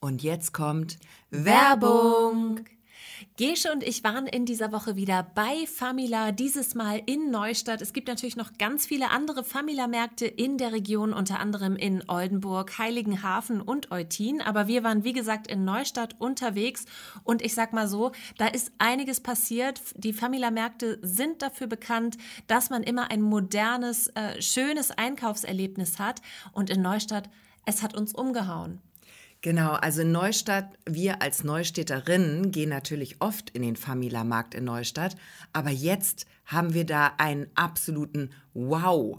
Und jetzt kommt Werbung. Gesche und ich waren in dieser Woche wieder bei Famila, dieses Mal in Neustadt. Es gibt natürlich noch ganz viele andere Famila-Märkte in der Region, unter anderem in Oldenburg, Heiligenhafen und Eutin. Aber wir waren, wie gesagt, in Neustadt unterwegs. Und ich sag mal so, da ist einiges passiert. Die Famila-Märkte sind dafür bekannt, dass man immer ein modernes, äh, schönes Einkaufserlebnis hat. Und in Neustadt, es hat uns umgehauen. Genau, also in Neustadt, wir als Neustädterinnen gehen natürlich oft in den Famila-Markt in Neustadt, aber jetzt haben wir da einen absoluten Wow,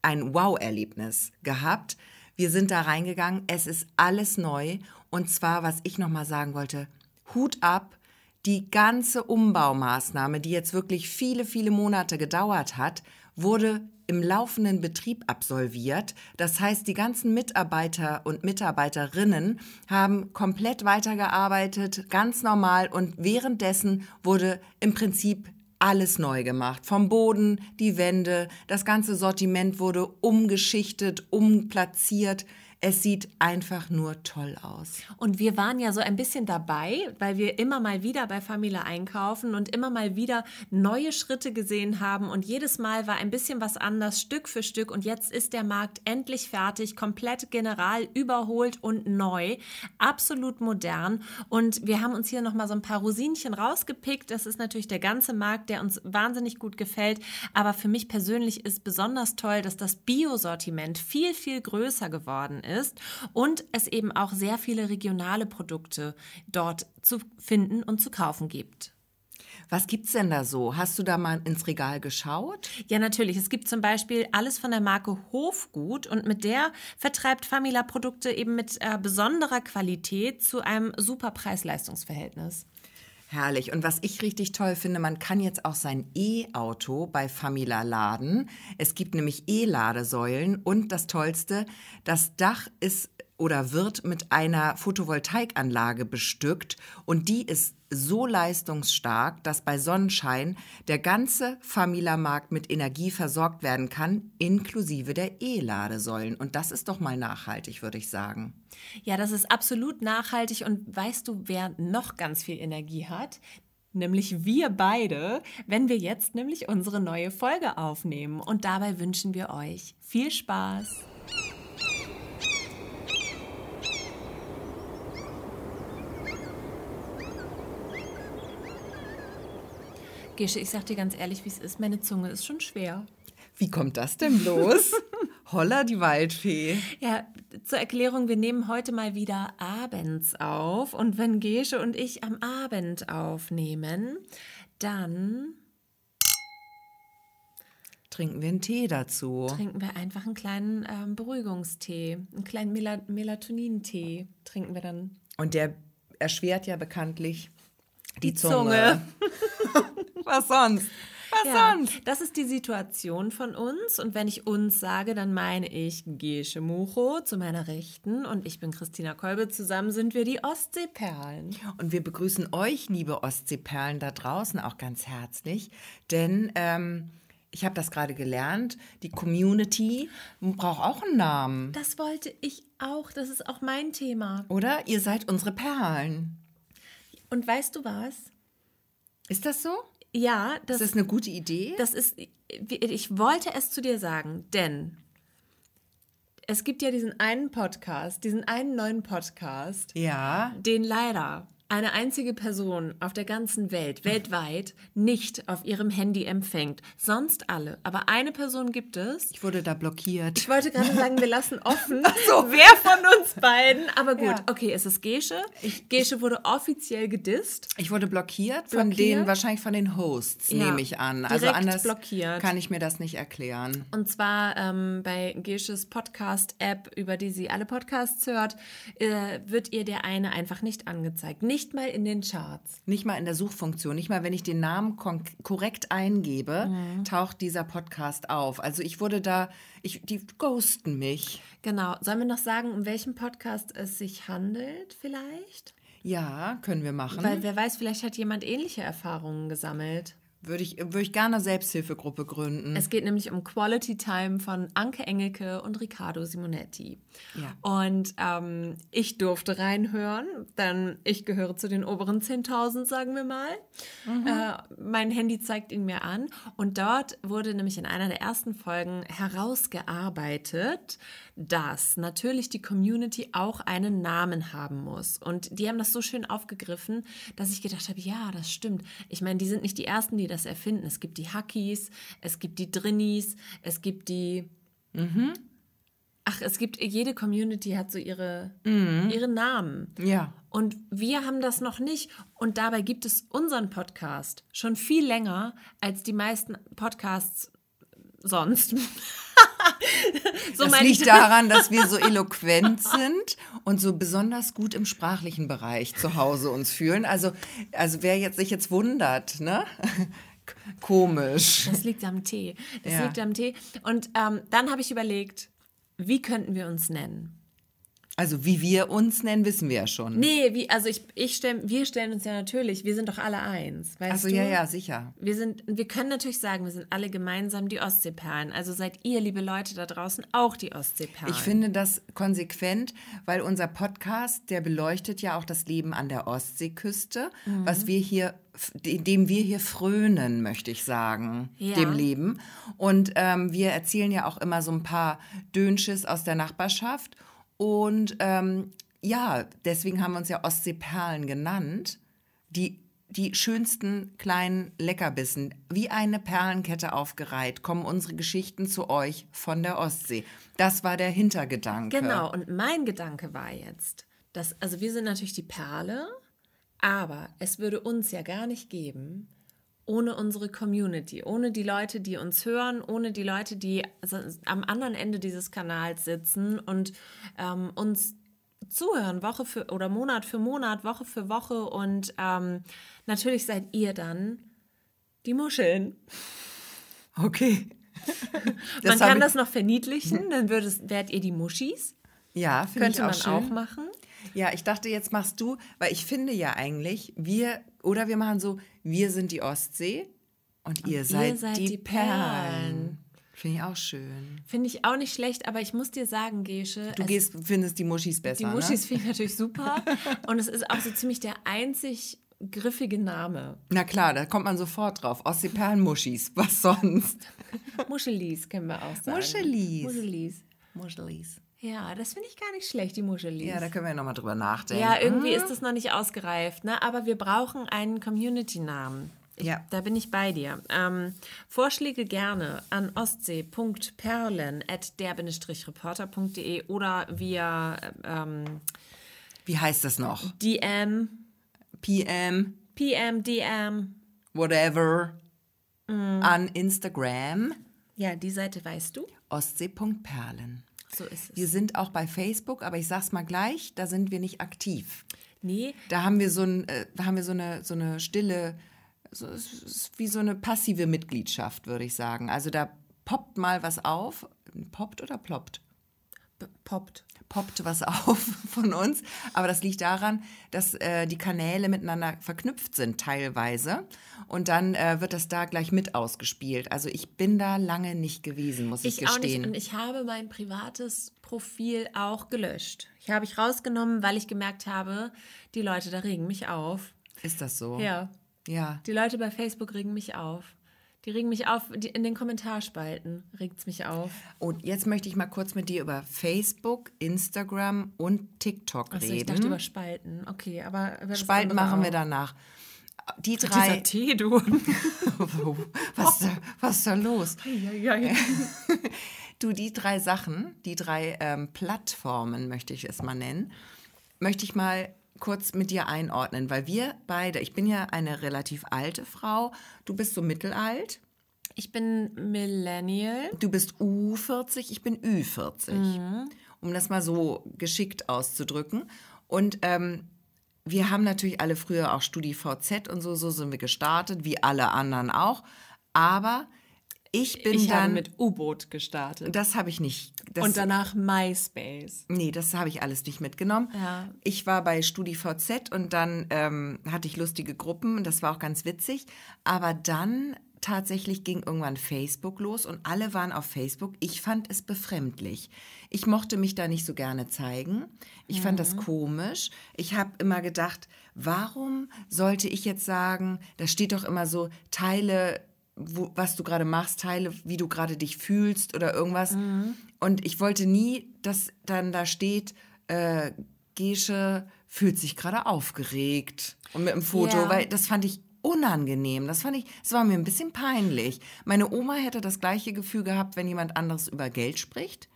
ein Wow-Erlebnis gehabt. Wir sind da reingegangen, es ist alles neu und zwar, was ich nochmal sagen wollte, Hut ab, die ganze Umbaumaßnahme, die jetzt wirklich viele, viele Monate gedauert hat, wurde im laufenden Betrieb absolviert. Das heißt, die ganzen Mitarbeiter und Mitarbeiterinnen haben komplett weitergearbeitet, ganz normal und währenddessen wurde im Prinzip alles neu gemacht. Vom Boden, die Wände, das ganze Sortiment wurde umgeschichtet, umplatziert. Es sieht einfach nur toll aus. Und wir waren ja so ein bisschen dabei, weil wir immer mal wieder bei Familie einkaufen und immer mal wieder neue Schritte gesehen haben. Und jedes Mal war ein bisschen was anders, Stück für Stück. Und jetzt ist der Markt endlich fertig, komplett general überholt und neu, absolut modern. Und wir haben uns hier nochmal so ein paar Rosinchen rausgepickt. Das ist natürlich der ganze Markt, der uns wahnsinnig gut gefällt. Aber für mich persönlich ist besonders toll, dass das Biosortiment viel, viel größer geworden ist ist und es eben auch sehr viele regionale Produkte dort zu finden und zu kaufen gibt. Was gibt's denn da so? Hast du da mal ins Regal geschaut? Ja, natürlich. Es gibt zum Beispiel alles von der Marke Hofgut und mit der vertreibt Famila Produkte eben mit äh, besonderer Qualität zu einem super Preis-Leistungs-Verhältnis. Herrlich. Und was ich richtig toll finde, man kann jetzt auch sein E-Auto bei Famila laden. Es gibt nämlich E-Ladesäulen und das Tollste, das Dach ist oder wird mit einer Photovoltaikanlage bestückt und die ist so leistungsstark, dass bei Sonnenschein der ganze Famila-Markt mit Energie versorgt werden kann, inklusive der E-Ladesäulen. Und das ist doch mal nachhaltig, würde ich sagen. Ja, das ist absolut nachhaltig. Und weißt du, wer noch ganz viel Energie hat? Nämlich wir beide, wenn wir jetzt nämlich unsere neue Folge aufnehmen. Und dabei wünschen wir euch viel Spaß. Gesche, ich sag dir ganz ehrlich, wie es ist. Meine Zunge ist schon schwer. Wie kommt das denn bloß? Holla, die Waldfee. Ja, zur Erklärung, wir nehmen heute mal wieder abends auf. Und wenn Gesche und ich am Abend aufnehmen, dann trinken wir einen Tee dazu. Trinken wir einfach einen kleinen ähm, Beruhigungstee, einen kleinen Mel Melatonin-Tee trinken wir dann. Und der erschwert ja bekanntlich die, die Zunge. Zunge. Was sonst? Was ja, sonst? Das ist die Situation von uns. Und wenn ich uns sage, dann meine ich Gesche Mucho zu meiner Rechten und ich bin Christina Kolbe. Zusammen sind wir die Ostseeperlen. Und wir begrüßen euch, liebe Ostseeperlen da draußen, auch ganz herzlich. Denn ähm, ich habe das gerade gelernt, die Community braucht auch einen Namen. Das wollte ich auch. Das ist auch mein Thema. Oder? Ihr seid unsere Perlen. Und weißt du was? Ist das so? Ja, das ist das eine gute Idee. Das ist, ich wollte es zu dir sagen, denn es gibt ja diesen einen Podcast, diesen einen neuen Podcast, ja, den leider eine einzige Person auf der ganzen Welt, weltweit, nicht auf ihrem Handy empfängt. Sonst alle. Aber eine Person gibt es. Ich wurde da blockiert. Ich wollte gerade sagen, wir lassen offen, so. wer von uns beiden. Aber gut, ja. okay, es ist Gesche. Ich, Gesche wurde offiziell gedisst. Ich wurde blockiert, blockiert. von den, wahrscheinlich von den Hosts, ja. nehme ich an. Also anders blockiert. kann ich mir das nicht erklären. Und zwar ähm, bei Gesches Podcast-App, über die sie alle Podcasts hört, äh, wird ihr der eine einfach nicht angezeigt. Nicht nicht mal in den Charts. Nicht mal in der Suchfunktion. Nicht mal, wenn ich den Namen korrekt eingebe, mhm. taucht dieser Podcast auf. Also ich wurde da, ich, die ghosten mich. Genau. Sollen wir noch sagen, um welchen Podcast es sich handelt, vielleicht? Ja, können wir machen. Weil wer weiß, vielleicht hat jemand ähnliche Erfahrungen gesammelt. Würde ich, würde ich gerne eine Selbsthilfegruppe gründen. Es geht nämlich um Quality Time von Anke Engelke und Riccardo Simonetti. Ja. Und ähm, ich durfte reinhören, denn ich gehöre zu den oberen 10.000, sagen wir mal. Äh, mein Handy zeigt ihn mir an. Und dort wurde nämlich in einer der ersten Folgen herausgearbeitet, dass natürlich die Community auch einen Namen haben muss. Und die haben das so schön aufgegriffen, dass ich gedacht habe, ja, das stimmt. Ich meine, die sind nicht die Ersten, die das erfinden. Es gibt die Hackies, es gibt die Drinnies, es gibt die... Ach, es gibt, jede Community hat so ihre, ihre Namen. Ja. Und wir haben das noch nicht. Und dabei gibt es unseren Podcast schon viel länger als die meisten Podcasts sonst. so Das liegt daran, dass wir so eloquent sind und so besonders gut im sprachlichen Bereich zu Hause uns fühlen. Also, also wer jetzt sich jetzt wundert, ne? Komisch. Das liegt am Tee. Das Ja. liegt am Tee. Und ähm, dann habe ich überlegt, wie könnten wir uns nennen? Also wie wir uns nennen, wissen wir ja schon. Nee, wie, also ich, ich stell, wir stellen uns ja natürlich, wir sind doch alle eins. Weißt also ja, ja, sicher. Wir sind, wir können natürlich sagen, wir sind alle gemeinsam die Ostseeperlen. Also seid ihr, liebe Leute da draußen, auch die Ostseeperlen. Ich finde das konsequent, weil unser Podcast, der beleuchtet ja auch das Leben an der Ostseeküste, Mhm. was wir hier, dem wir hier frönen, möchte ich sagen, Ja. dem Leben. Und ähm, wir erzählen ja auch immer so ein paar Dönsches aus der Nachbarschaft. Und ähm, ja, deswegen haben wir uns ja Ostseeperlen genannt. Die, die schönsten kleinen Leckerbissen, wie eine Perlenkette aufgereiht, kommen unsere Geschichten zu euch von der Ostsee. Das war der Hintergedanke. Genau, und mein Gedanke war jetzt, dass, also wir sind natürlich die Perle, aber es würde uns ja gar nicht geben, ohne unsere Community, ohne die Leute, die uns hören, ohne die Leute, die am anderen Ende dieses Kanals sitzen und ähm, uns zuhören, Woche für oder Monat für Monat, Woche für Woche. Und ähm, natürlich seid ihr dann die Muscheln. Okay. Man kann das noch verniedlichen, dann würdet, wärt ihr die Muschis. Ja, finde ich Könnte auch man schön. auch machen. Ja, ich dachte, jetzt machst du, weil ich finde ja eigentlich, wir, oder wir machen so, wir sind die Ostsee und, ihr, seid seid die, die Perlen. Perlen. Finde ich auch schön. Finde ich auch nicht schlecht, aber ich muss dir sagen, Gesche, Du gehst, findest die Muschis besser, die Muschis ne? finde ich natürlich super. und es ist auch so ziemlich der einzig griffige Name. Na klar, da kommt man sofort drauf. Ostseeperlen Muschis, was sonst? Muschelis können wir auch sagen. Muschelis. Muschelis. Muschelis. Ja, das finde ich gar nicht schlecht, die Muschelis. Ja, da können wir nochmal drüber nachdenken. Ja, irgendwie ist das noch nicht ausgereift, ne? aber wir brauchen einen Community-Namen. Ich- Ja. Da bin ich bei dir. Ähm, Vorschläge gerne an ostsee.perlen.der-reporter.de oder via ähm, Wie heißt das noch? DM, PM, PM, DM. whatever, Mm. an Instagram, Ja, die Seite weißt du. ostsee.perlen. So ist es. Wir sind auch bei Facebook, aber ich sag's mal gleich, da sind wir nicht aktiv. Nee, Da haben wir so, ein, äh, da haben wir so eine, so eine stille, so, wie so eine passive Mitgliedschaft, würde ich sagen. Also da poppt mal was auf. Poppt oder ploppt? p- poppt. Poppt was auf von uns. Aber das liegt daran, dass äh, die Kanäle miteinander verknüpft sind teilweise. Und dann äh, wird das da gleich mit ausgespielt. Also ich bin da lange nicht gewesen, muss ich, Ich auch nicht. gestehen. Und ich habe mein privates Profil auch gelöscht. Ich habe ich rausgenommen, weil ich gemerkt habe, die Leute da regen mich auf. Ist das so? Ja. Ja. Die Leute bei Facebook regen mich auf. Die regen mich auf, die, in den Kommentarspalten regt es mich auf. Und jetzt möchte ich mal kurz mit dir über Facebook, Instagram und TikTok ich reden. dachte über Spalten. Okay, aber Spalten machen wir auch. danach. Die Dieser drei. Tee, du. was, was ist da los? Du, die drei Sachen, die drei ähm, Plattformen, möchte ich es mal nennen, möchte ich mal kurz mit dir einordnen, weil wir beide, ich bin ja eine relativ alte Frau, du bist so mittelalt, Ich bin Millennial. du bist U40, ich bin Ü40, um das mal so geschickt auszudrücken. Und ähm, wir haben natürlich alle früher auch StudiVZ und so, so sind wir gestartet, wie alle anderen auch, aber Ich bin ich dann. habe mit U-Boot gestartet. das habe ich nicht. Das, und danach MySpace. Nee, das habe ich alles nicht mitgenommen. Ja. Ich war bei StudiVZ und dann ähm, hatte ich lustige Gruppen und das war auch ganz witzig. Aber dann tatsächlich ging irgendwann Facebook los und alle waren auf Facebook. Ich fand es befremdlich. Ich mochte mich da nicht so gerne zeigen. Ich fand das komisch. Ich habe immer gedacht, warum sollte ich jetzt sagen, da steht doch immer so, teile wo, was du gerade machst, teile, wie du gerade dich fühlst oder irgendwas. Und ich wollte nie, dass dann da steht, äh, Gesche fühlt sich gerade aufgeregt und mit einem Foto, Ja. weil das fand ich unangenehm. Das fand ich, es war mir ein bisschen peinlich. Meine Oma hätte das gleiche Gefühl gehabt, wenn jemand anderes über Geld spricht.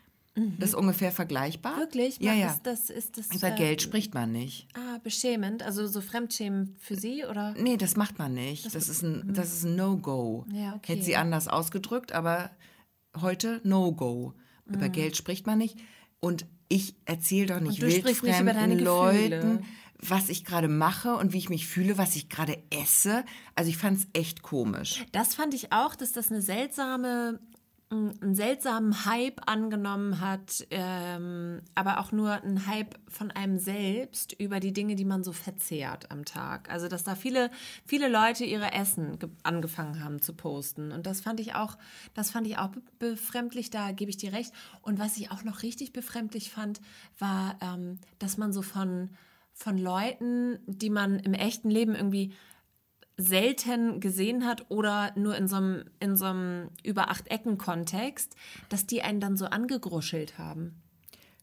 Das ist ungefähr vergleichbar. Wirklich? Ja, Macht ja. Das, das, ist das, über äh, Geld spricht man nicht. Ah, beschämend. Also so Fremdschämen für Sie oder? Nee, das macht man nicht. Das, ist ein, das ist ein No-Go. Mhm. Ja, okay. Hätte sie anders ausgedrückt, aber heute No-Go. Über Geld spricht man nicht. Und ich erzähle doch nicht Mhm. Wildfremden. Leuten, was ich gerade mache und wie ich mich fühle, was ich gerade esse. Also ich fand es echt komisch. Das fand ich auch, dass das eine seltsame, einen seltsamen Hype angenommen hat, ähm, aber auch nur ein Hype von einem selbst über die Dinge, die man so verzehrt am Tag. Also dass da viele, viele Leute ihre Essen ge- angefangen haben zu posten. Und das fand ich auch, das fand ich auch be befremdlich, da gebe ich dir recht. Und was ich auch noch richtig befremdlich fand, war, ähm, dass man so von, von Leuten, die man im echten Leben irgendwie selten gesehen hat oder nur in so einem, in so einem über acht Ecken Kontext, dass die einen dann so angegruschelt haben.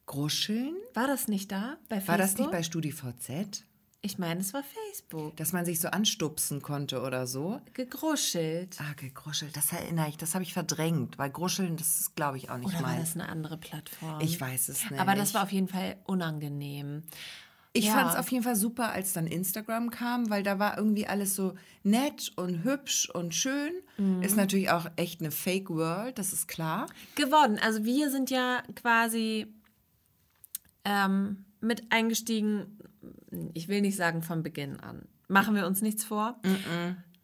Gruscheln? War das nicht da bei Facebook? War das nicht bei StudiVZ? Ich meine, es war Facebook. Dass man sich so anstupsen konnte oder so? Gegruschelt. Ah, gegruschelt. Das erinnere ich, das habe ich verdrängt. Weil Gruscheln, das ist, glaube ich, auch nicht Oder war meins. das eine andere Plattform? Ich weiß es nicht. Aber das war auf jeden Fall unangenehm. Ich Ja. fand es auf jeden Fall super, als dann Instagram kam, weil da war irgendwie alles so nett und hübsch und schön. Mhm. Ist natürlich auch echt eine Fake World, das ist klar. geworden. Also wir sind ja quasi ähm, mit eingestiegen, ich will nicht sagen von Beginn an. Machen wir uns nichts vor.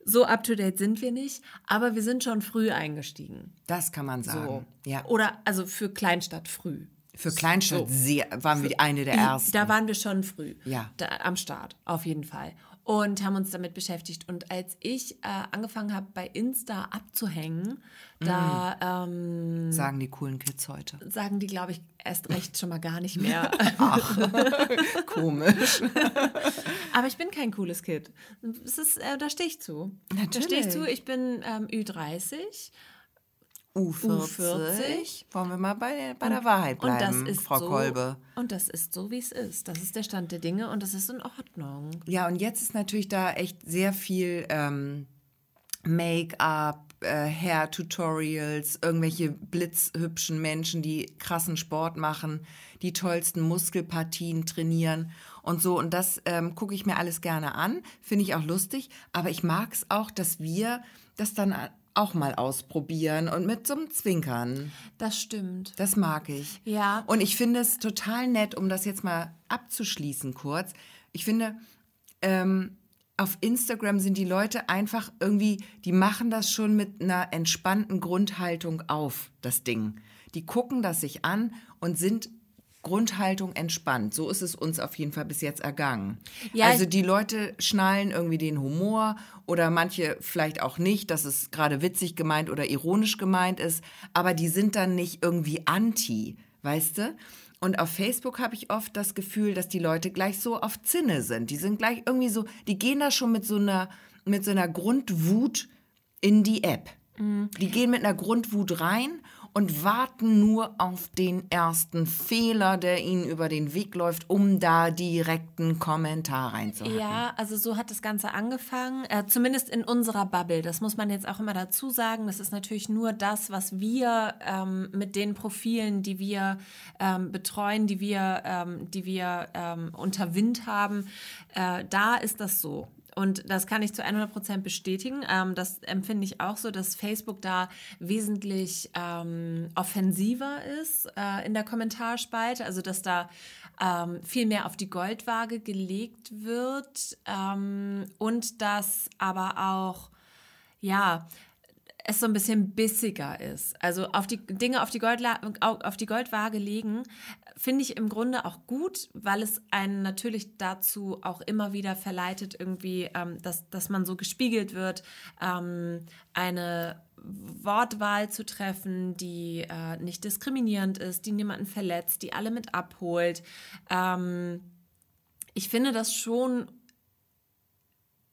So up-to-date sind wir nicht, aber wir sind schon früh eingestiegen. Das kann man sagen. Ja. Oder also für Kleinstadt früh. Für Kleinstadt sehr, waren wir eine der ersten. Da waren wir schon früh Ja. da, am Start, auf jeden Fall. Und haben uns damit beschäftigt. Und als ich äh, angefangen habe, bei Insta abzuhängen, da ähm, sagen die coolen Kids heute. sagen die, glaube ich, erst recht schon mal gar nicht mehr. Komisch. Aber ich bin kein cooles Kind. Es ist, äh, da stehe ich zu. Da stehe ich zu. Ich bin ähm, Ü30 U40. U40. Wollen wir mal bei, bei der Wahrheit und das bleiben, ist Frau so. Kolbe. Und das ist so, wie es ist. Das ist der Stand der Dinge und das ist in Ordnung. Ja, und jetzt ist natürlich da echt sehr viel ähm, Make-up, äh, Hair-Tutorials, irgendwelche blitzhübschen Menschen, die krassen Sport machen, die tollsten Muskelpartien trainieren und so. Und das ähm, gucke ich mir alles gerne an, finde ich auch lustig. Aber ich mag es auch, dass wir das dann auch mal ausprobieren und mit so einem Zwinkern. Das stimmt. Das mag ich. Ja. Und ich finde es total nett, um das jetzt mal abzuschließen kurz. Ich finde, ähm, auf Instagram sind die Leute einfach irgendwie, die machen das schon mit einer entspannten Grundhaltung auf, das Ding. Die gucken das sich an und sind Grundhaltung entspannt. So ist es uns auf jeden Fall bis jetzt ergangen. Ja, also die Leute schnallen irgendwie den Humor oder manche vielleicht auch nicht, dass es gerade witzig gemeint oder ironisch gemeint ist, aber die sind dann nicht irgendwie anti, weißt du? Und auf Facebook habe ich oft das Gefühl, dass die Leute gleich so auf Zinne sind. Die sind gleich irgendwie so, die gehen da schon mit so einer, mit so einer Grundwut in die App. Die gehen mit einer Grundwut rein und warten nur auf den ersten Fehler, der ihnen über den Weg läuft, um da direkten Kommentar reinzuhauen. Ja, also so hat das Ganze angefangen, äh, zumindest in unserer Bubble. Das muss man jetzt auch immer dazu sagen. Das ist natürlich nur das, was wir ähm, mit den Profilen, die wir ähm, betreuen, die wir, ähm, die wir ähm, unter Wind haben, äh, da ist das so. Und das kann ich zu 100 Prozent bestätigen. Ähm, das empfinde ich auch so, dass Facebook da wesentlich ähm, offensiver ist äh, in der Kommentarspalte. Also, dass da ähm, viel mehr auf die Goldwaage gelegt wird. Ähm, und dass aber auch, ja, es so ein bisschen bissiger ist. Also auf die Dinge auf die, Goldla auf die Goldwaage legen, finde ich im Grunde auch gut, weil es einen natürlich dazu auch immer wieder verleitet, irgendwie, ähm, dass, dass man so gespiegelt wird, ähm, eine Wortwahl zu treffen, die äh, nicht diskriminierend ist, die niemanden verletzt, die alle mit abholt. Ähm, ich finde das schon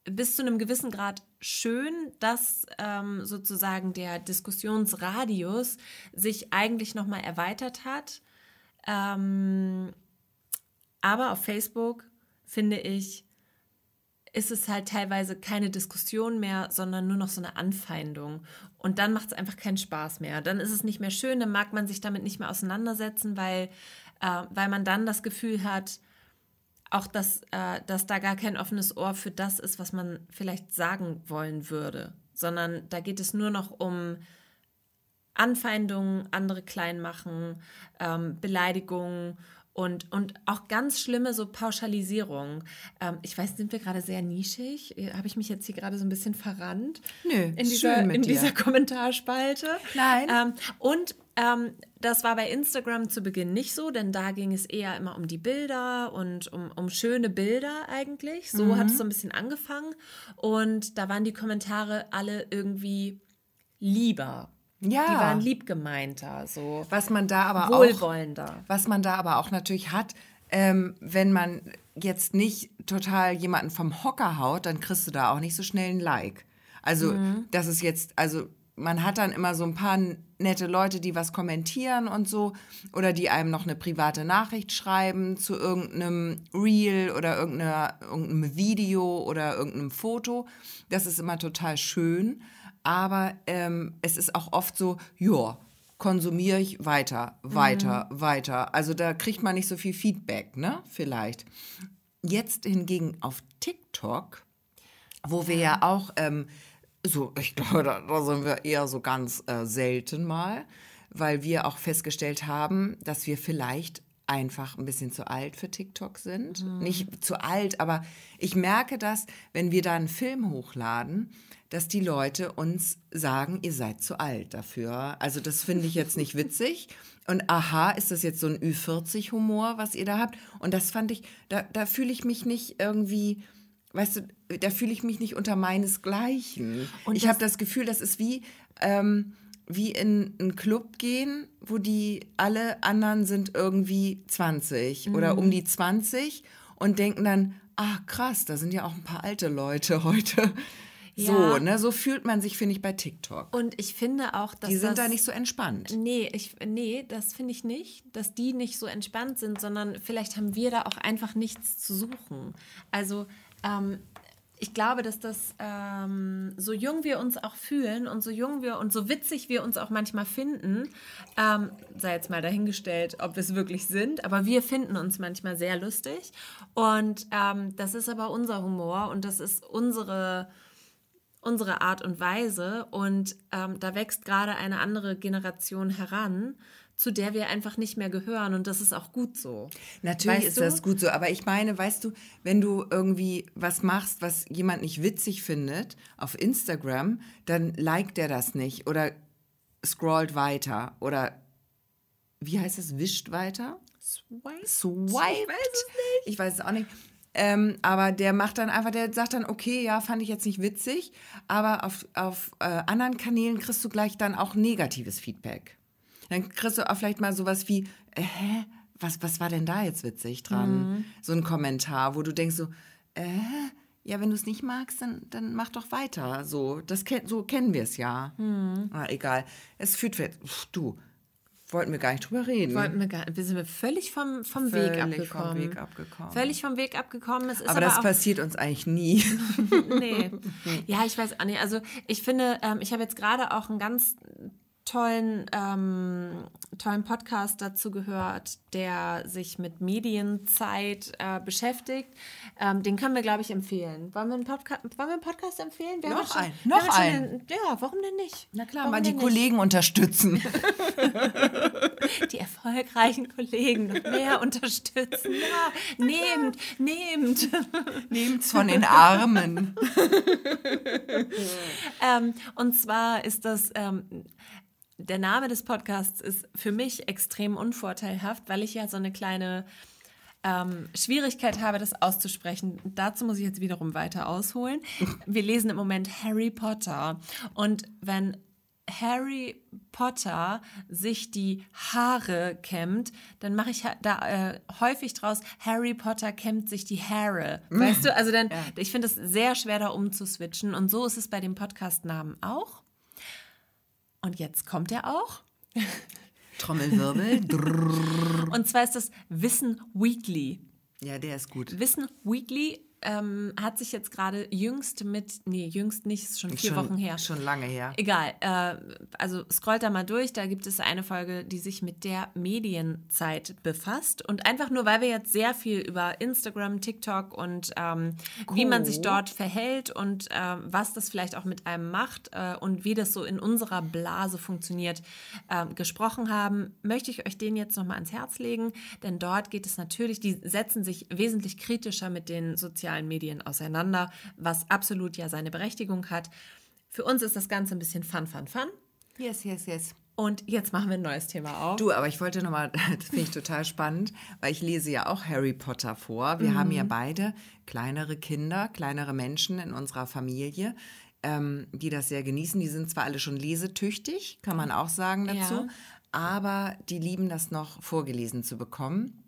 bis zu einem gewissen Grad schön, dass ähm, sozusagen der Diskussionsradius sich eigentlich nochmal erweitert hat. Ähm, aber auf Facebook finde ich, ist es halt teilweise keine Diskussion mehr, sondern nur noch so eine Anfeindung. Und dann macht es einfach keinen Spaß mehr. Dann ist es nicht mehr schön, dann mag man sich damit nicht mehr auseinandersetzen, weil, äh, weil man dann das Gefühl hat, auch dass, äh, dass da gar kein offenes Ohr für das ist, was man vielleicht sagen wollen würde, sondern da geht es nur noch um Anfeindungen, andere klein machen, ähm, Beleidigungen und, und auch ganz schlimme so Pauschalisierungen. Ähm, ich weiß, sind wir gerade sehr nischig? Habe ich mich jetzt hier gerade so ein bisschen verrannt? Nö, in dieser, in dieser Kommentarspalte. Nein. Ähm, und ähm, das war bei Instagram zu Beginn nicht so, denn da ging es eher immer um die Bilder und um, um schöne Bilder eigentlich. So mhm. hat es so ein bisschen angefangen. Und da waren die Kommentare alle irgendwie lieber ja. Die waren liebgemeinter, so. Was man da aber wohlwollender. auch. Was man da aber auch natürlich hat, ähm, wenn man jetzt nicht total jemanden vom Hocker haut, dann kriegst du da auch nicht so schnell ein Like. Also, mhm. das ist jetzt, also man hat dann immer so ein paar nette Leute, die was kommentieren und so oder die einem noch eine private Nachricht schreiben zu irgendeinem Reel oder irgendeinem Video oder irgendeinem Foto. Das ist immer total schön aber ähm, es ist auch oft so, ja, konsumiere ich weiter, weiter, mhm. weiter. Also da kriegt man nicht so viel Feedback, ne? Vielleicht. Jetzt hingegen auf TikTok, wo wir ja auch ähm, so, ich glaube, da, da, sind wir eher so ganz äh, selten mal, weil wir auch festgestellt haben, dass wir vielleicht einfach ein bisschen zu alt für TikTok sind. Mhm. Nicht zu alt, aber ich merke das, wenn wir da einen Film hochladen, dass die Leute uns sagen, ihr seid zu alt dafür. Also das finde ich jetzt nicht witzig. Und aha, ist das jetzt so ein Ü40-Humor, was ihr da habt? Und das fand ich, da, da fühle ich mich nicht irgendwie, weißt du, da fühle ich mich nicht unter meinesgleichen. Und ich habe das Gefühl, das ist wie, ähm, wie in einen Club gehen, wo die alle anderen sind irgendwie 20 mhm. oder um die 20 und denken dann, ah krass, da sind ja auch ein paar alte Leute heute. Ja. So, ne, so fühlt man sich, finde ich, bei TikTok. Und ich finde auch, dass. Die sind das, da nicht so entspannt. Nee, ich, nee, das finde ich nicht, dass die nicht so entspannt sind, sondern vielleicht haben wir da auch einfach nichts zu suchen. Also, ähm, ich glaube, dass das, ähm, so jung wir uns auch fühlen und so jung wir und so witzig wir uns auch manchmal finden, ähm, sei jetzt mal dahingestellt, ob wir es wirklich sind, aber wir finden uns manchmal sehr lustig. Und ähm, das ist aber unser Humor und das ist unsere unsere Art und Weise. Und ähm, da wächst gerade eine andere Generation heran, zu der wir einfach nicht mehr gehören. Und das ist auch gut so. Natürlich weißt ist du? das gut so. Aber ich meine, weißt du, wenn du irgendwie was machst, was jemand nicht witzig findet auf Instagram, dann liked er das nicht oder scrollt weiter oder wie heißt es, wischt weiter? Swipe. Swiped. Ich weiß es nicht. Ich weiß es auch nicht. Ähm, aber der macht dann einfach, der sagt dann, okay, ja, fand ich jetzt nicht witzig, aber auf, auf äh, anderen Kanälen kriegst du gleich dann auch negatives Feedback. Dann kriegst du auch vielleicht mal sowas wie, äh, hä, was, was war denn da jetzt witzig dran? Mhm. So ein Kommentar, wo du denkst so, äh, ja, wenn du es nicht magst, dann, dann mach doch weiter. So, das, so kennen wir es ja. Mhm. Ah, egal. Es führt, du, Wollten wir gar nicht drüber reden. Wollten wir, gar, wir sind völlig vom, vom, völlig Weg, abgekommen. vom Weg abgekommen. Völlig vom Weg abgekommen. aber, aber das passiert uns eigentlich nie. nee. Ja, ich weiß auch nicht. Also ich finde, ähm, ich habe jetzt gerade auch ein ganz tollen, ähm, tollen Podcast dazu gehört, der sich mit Medienzeit äh, beschäftigt. Ähm, den können wir, glaube ich, empfehlen. Wollen wir einen, Podca wollen wir einen Podcast empfehlen? Wir Noch einen, noch einen. Den, ja, warum denn nicht? Na klar, warum mal die Kollegen unterstützen. Nicht? Die erfolgreichen Kollegen noch mehr unterstützen. Ja, nehmt, nehmt. Nehmt's von den Armen. Ähm, und zwar ist das, ähm, der Name des Podcasts ist für mich extrem unvorteilhaft, weil ich ja so eine kleine ähm, Schwierigkeit habe, das auszusprechen. Dazu muss ich jetzt wiederum weiter ausholen. Wir lesen im Moment Harry Potter. Und wenn Harry Potter sich die Haare kämmt, dann mache ich da äh, häufig draus, Harry Potter kämmt sich die Haare. Weißt du, also dann, ich finde es sehr schwer da umzuswitchen und so ist es bei dem Podcast-Namen auch. Und jetzt kommt er auch. Trommelwirbel. Und zwar ist das Wissen Weekly. Ja, der ist gut. Wissen Weekly ähm, hat sich jetzt gerade jüngst mit, nee, jüngst nicht, ist schon vier schon, Wochen her. Schon lange her. Egal, äh, also scrollt da mal durch, da gibt es eine Folge, die sich mit der Medienzeit befasst. Und einfach nur, weil wir jetzt sehr viel über Instagram, TikTok und ähm, wie man sich dort verhält und äh, was das vielleicht auch mit einem macht äh, und wie das so in unserer Blase funktioniert, äh, gesprochen haben, möchte ich euch den jetzt nochmal ans Herz legen. Denn dort geht es natürlich, die setzen sich wesentlich kritischer mit den sozialen Medien auseinander, was absolut ja seine Berechtigung hat. Für uns ist das Ganze ein bisschen fun, fun, fun. Yes, yes, yes. Und jetzt machen wir ein neues Thema auf. Du, aber ich wollte nochmal, das finde ich total spannend, weil ich lese ja auch Harry Potter vor. Wir haben ja beide kleinere Kinder, kleinere Menschen in unserer Familie, ähm, die das sehr genießen. Die sind zwar alle schon lesetüchtig, kann man auch sagen dazu, Ja. aber die lieben das noch vorgelesen zu bekommen.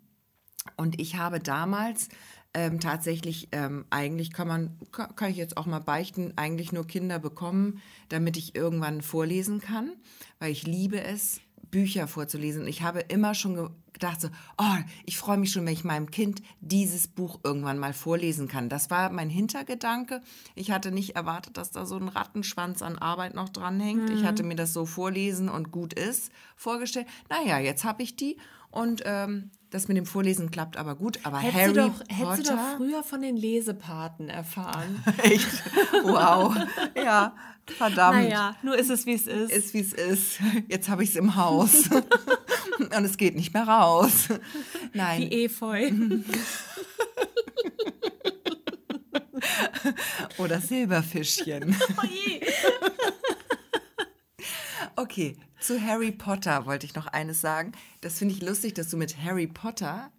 Und ich habe damals ähm, tatsächlich, ähm, eigentlich kann man, kann, kann ich jetzt auch mal beichten, eigentlich nur Kinder bekommen, damit ich irgendwann vorlesen kann, weil ich liebe es, Bücher vorzulesen. Und ich habe immer schon ge- gedacht so, oh, ich freue mich schon, wenn ich meinem Kind dieses Buch irgendwann mal vorlesen kann. Das war mein Hintergedanke. Ich hatte nicht erwartet, dass da so ein Rattenschwanz an Arbeit noch dranhängt. Ich hatte mir das so vorlesen und gut ist vorgestellt. Naja, jetzt habe ich die und ähm, das mit dem Vorlesen klappt aber gut. Aber Hättest, Harry doch, Potter, hättest du doch früher von den Lesepaten erfahren. echt, wow, ja, verdammt. naja, nur ist es, wie es ist. Ist wie es ist. Jetzt habe ich es im Haus und es geht nicht mehr raus. Nein. Wie Efeu. Oder Silberfischchen. Oje. Okay, zu Harry Potter wollte ich noch eines sagen. Das finde ich lustig, dass du mit Harry Potter,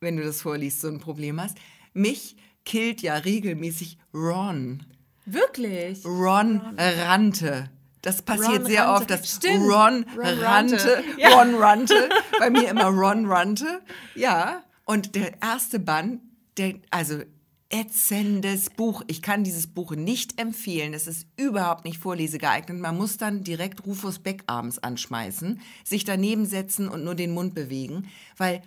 wenn du das vorliest, so ein Problem hast. Mich killt ja regelmäßig Ron. Wirklich? Ron Rante. Das passiert Ron sehr Rante. oft, dass Stimmt. Ron, Ron Rante. Ja. Ron Rante, bei mir immer Ron Rante. Ja, und der erste Band, der, also ätzendes Buch. Ich kann dieses Buch nicht empfehlen. Es ist überhaupt nicht vorlesegeeignet. Man muss dann direkt Rufus Beck abends anschmeißen, sich daneben setzen und nur den Mund bewegen, weil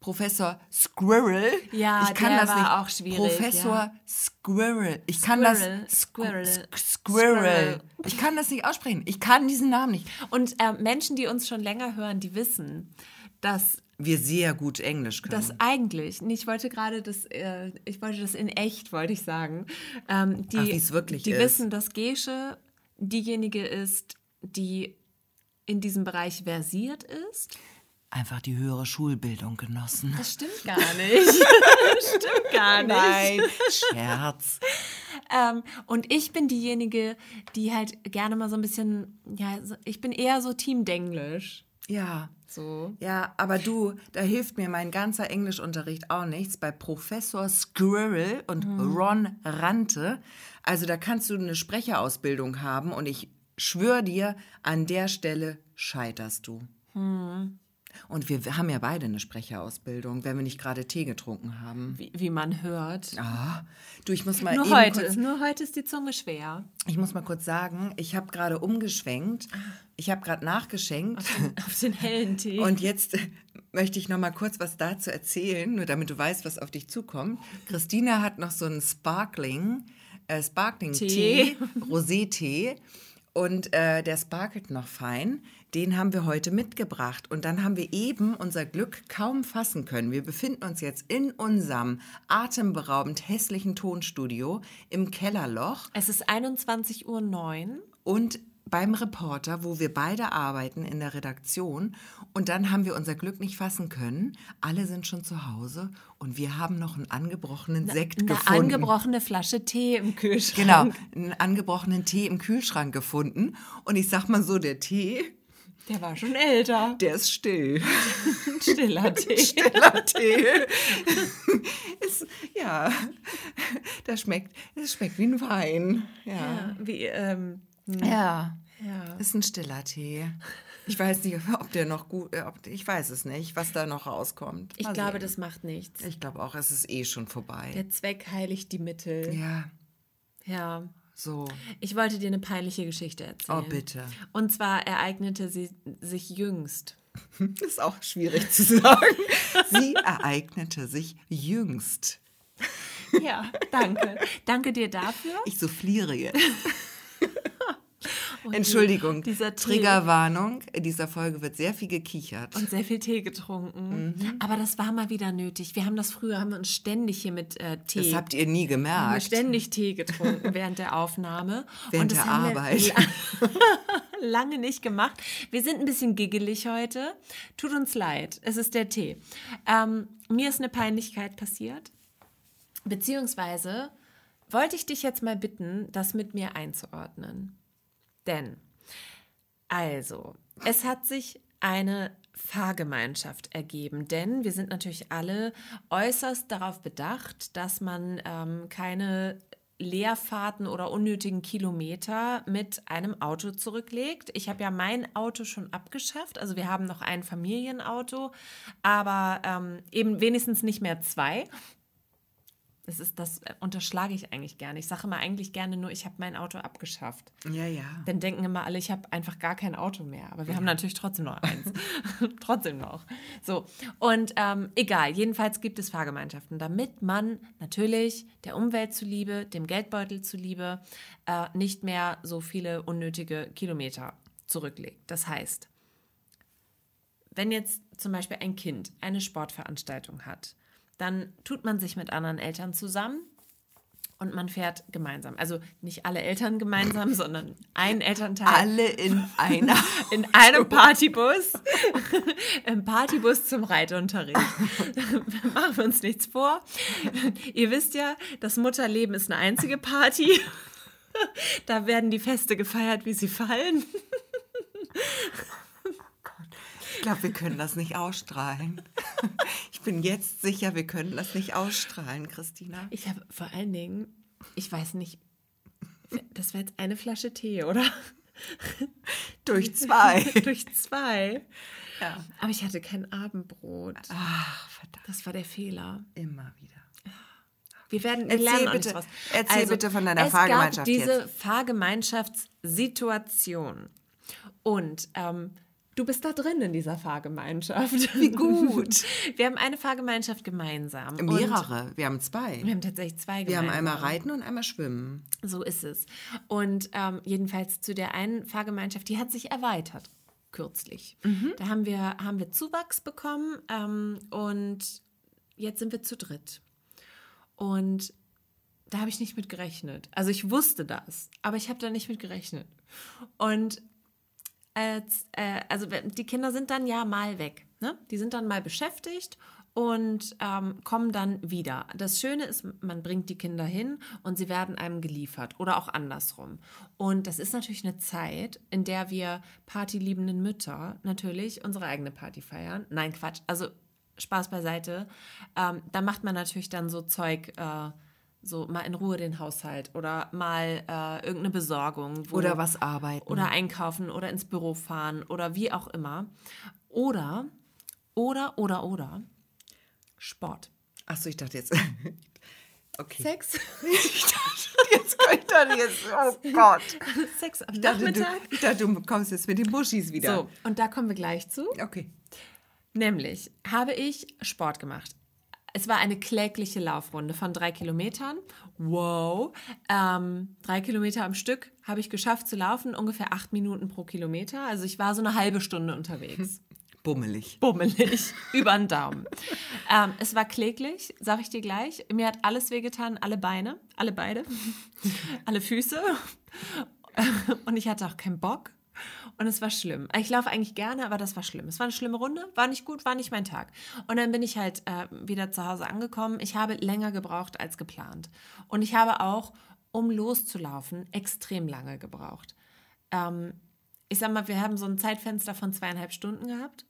Professor Squirrel, Ja, ich kann das war nicht. auch schwierig, Professor ja. Squirrel, ich kann Squirrel, das Squirrel, Squirrel. Squirrel. Ich kann das nicht aussprechen. Ich kann diesen Namen nicht. Und äh, Menschen, die uns schon länger hören, die wissen, dass Wir sehr gut Englisch können. das eigentlich, ich wollte gerade das, äh, ich wollte das in echt, wollte ich sagen. Ähm, die, Ach, wirklich die ist. wissen, dass Gesche diejenige ist, die in diesem Bereich versiert ist. Einfach die höhere Schulbildung genossen. Das stimmt gar nicht. stimmt gar nicht. Nein, Scherz. Ähm, und ich bin diejenige, die halt gerne mal so ein bisschen, ja, ich bin eher so Team Denglisch. Ja. So. Ja, aber du, da hilft mir mein ganzer Englischunterricht auch nichts bei Professor Squirrel und Ron Rante. Also da kannst du eine Sprecherausbildung haben und ich schwöre dir, an der Stelle scheiterst du. Und wir haben ja beide eine Sprecherausbildung, wenn wir nicht gerade Tee getrunken haben. Wie, wie man hört. Ah, du, ich muss mal nur heute, kurz, nur heute ist die Zunge schwer. ich muss mal kurz sagen, ich habe gerade umgeschwenkt, ich habe gerade nachgeschenkt. Auf den hellen Tee. Und jetzt möchte ich noch mal kurz was dazu erzählen, nur damit du weißt, was auf dich zukommt. Christina hat noch so einen Sparkling, äh, Sparkling Tee. Tee, Rosé-Tee. Und äh, der sparkelt noch fein. Den haben wir heute mitgebracht. Und dann haben wir eben unser Glück kaum fassen können. Wir befinden uns jetzt in unserem atemberaubend hässlichen Tonstudio im Kellerloch. Es ist 21.09 Uhr. Und beim Reporter, wo wir beide arbeiten in der Redaktion. Und dann haben wir unser Glück nicht fassen können. Alle sind schon zu Hause und wir haben noch einen angebrochenen Sekt Eine gefunden. angebrochene Flasche Tee im Kühlschrank. Genau, einen angebrochenen Tee im Kühlschrank gefunden. Und ich sag mal so, der Tee, Der war schon älter. der ist still. Stiller Tee. Stiller Tee. ist, ja, das schmeckt, das schmeckt wie ein Wein. Ja. Ja, wie, ähm, Ja. ja. Ist ein stiller Tee. Ich weiß nicht, ob der noch gut, äh, ob, ich weiß es nicht, was da noch rauskommt. Ich Mal glaube, sehen. das macht nichts. Ich glaube auch, es ist eh schon vorbei. Der Zweck heiligt die Mittel. Ja, Ja. So. Ich wollte dir eine peinliche Geschichte erzählen. Oh, bitte. Und zwar ereignete sie sich jüngst. Ist auch schwierig zu sagen. Sie ereignete sich jüngst. Ja, danke. danke dir dafür. Ich souffliere jetzt. Und Entschuldigung, die- dieser Tee Triggerwarnung. In dieser Folge wird sehr viel gekichert. und sehr viel Tee getrunken. Aber das war mal wieder nötig. Wir haben das früher, haben wir uns ständig hier mit äh, Tee. Das habt ihr nie haben wir gemerkt. ständig Tee getrunken während der Aufnahme. Während der Arbeit. Lange nicht gemacht. Wir sind ein bisschen giggelig heute. Tut uns leid. Es ist der Tee. Ähm, mir ist eine Peinlichkeit passiert. Beziehungsweise wollte ich dich jetzt mal bitten, das mit mir einzuordnen. Denn, also, es hat sich eine Fahrgemeinschaft ergeben, denn wir sind natürlich alle äußerst darauf bedacht, dass man ähm, keine Leerfahrten oder unnötigen Kilometer mit einem Auto zurücklegt. Ich habe ja mein Auto schon abgeschafft, also wir haben noch ein Familienauto, aber ähm, eben wenigstens nicht mehr zwei. Das ist das äh, unterschlage ich eigentlich gerne. Ich sage immer eigentlich gerne nur, ich habe mein Auto abgeschafft. Ja, ja. Dann denken immer alle, ich habe einfach gar kein Auto mehr. Aber wir haben natürlich trotzdem noch eins. trotzdem noch. So. Und ähm, egal, jedenfalls gibt es Fahrgemeinschaften, damit man natürlich der Umwelt zuliebe, dem Geldbeutel zuliebe, äh, nicht mehr so viele unnötige Kilometer zurücklegt. Das heißt, wenn jetzt zum Beispiel ein Kind eine Sportveranstaltung hat, dann tut man sich mit anderen Eltern zusammen und man fährt gemeinsam. Also nicht alle Eltern gemeinsam, sondern ein Elternteil Alle in einer. in einem Partybus. Im Partybus zum Reitunterricht. Machen wir uns nichts vor. Ihr wisst ja, das Mutterleben ist eine einzige Party. Da werden die Feste gefeiert, wie sie fallen. Ich glaube, wir können das nicht ausstrahlen. Ich bin jetzt sicher, wir können das nicht ausstrahlen, Christina. Ich habe vor allen Dingen, ich weiß nicht, das war jetzt eine Flasche Tee, oder? Durch zwei. Durch zwei. Ja. Aber ich hatte kein Abendbrot. Ach, verdammt. Das war der Fehler. Immer wieder. Wir werden wir Erzähl bitte- was. erzähl bitte von deiner es Fahrgemeinschaft gab diese jetzt. Fahrgemeinschaftssituation. Und ähm, du bist da drin in dieser Fahrgemeinschaft. Wie gut. Wir haben eine Fahrgemeinschaft gemeinsam. Mehrere. Wir haben zwei. wir haben tatsächlich zwei Wir haben gemeinsam. einmal Reiten und einmal Schwimmen. So ist es. Und ähm, jedenfalls zu der einen Fahrgemeinschaft, die hat sich erweitert kürzlich. Da haben wir, haben wir Zuwachs bekommen ähm, und jetzt sind wir zu dritt. Und da habe ich nicht mit gerechnet. Also ich wusste das, aber ich habe da nicht mit gerechnet. Und als, äh, also die Kinder sind dann ja mal weg. Ne? Die sind dann mal beschäftigt und ähm, kommen dann wieder. Das Schöne ist, man bringt die Kinder hin und sie werden einem geliefert oder auch andersrum. Und das ist natürlich eine Zeit, in der wir partyliebenden Mütter natürlich unsere eigene Party feiern. Nein, Quatsch. Also Spaß beiseite. Ähm, da macht man natürlich dann so Zeug. Äh, so mal in Ruhe den Haushalt oder mal äh, irgendeine Besorgung. wo- Oder was arbeiten. oder einkaufen oder ins Büro fahren oder wie auch immer. Oder, oder, oder, oder Sport. Achso, ich dachte jetzt. Okay. Sex. Jetzt könnte jetzt. Oh Gott. Sex am Ich dachte, du, Nachmittag. ich dachte, du kommst jetzt mit den Muschis wieder. So, und da kommen wir gleich zu. Okay. Nämlich habe ich Sport gemacht. Es war eine klägliche Laufrunde von drei Kilometern. Wow. Ähm, drei Kilometer am Stück habe ich geschafft zu laufen, ungefähr acht Minuten pro Kilometer. Also ich war so eine halbe Stunde unterwegs. Bummelig. Bummelig, über den Daumen. ähm, es war kläglich, sag ich dir gleich. Mir hat alles wehgetan, alle Beine, alle beide, alle Füße. Und ich hatte auch keinen Bock. Und es war schlimm. Ich laufe eigentlich gerne, aber das war schlimm. Es war eine schlimme Runde, war nicht gut, war nicht mein Tag. Und dann bin ich halt äh, wieder zu Hause angekommen. Ich habe länger gebraucht als geplant. Und ich habe auch, um loszulaufen, extrem lange gebraucht. Ähm, ich sag mal, wir haben so ein Zeitfenster von zweieinhalb Stunden gehabt.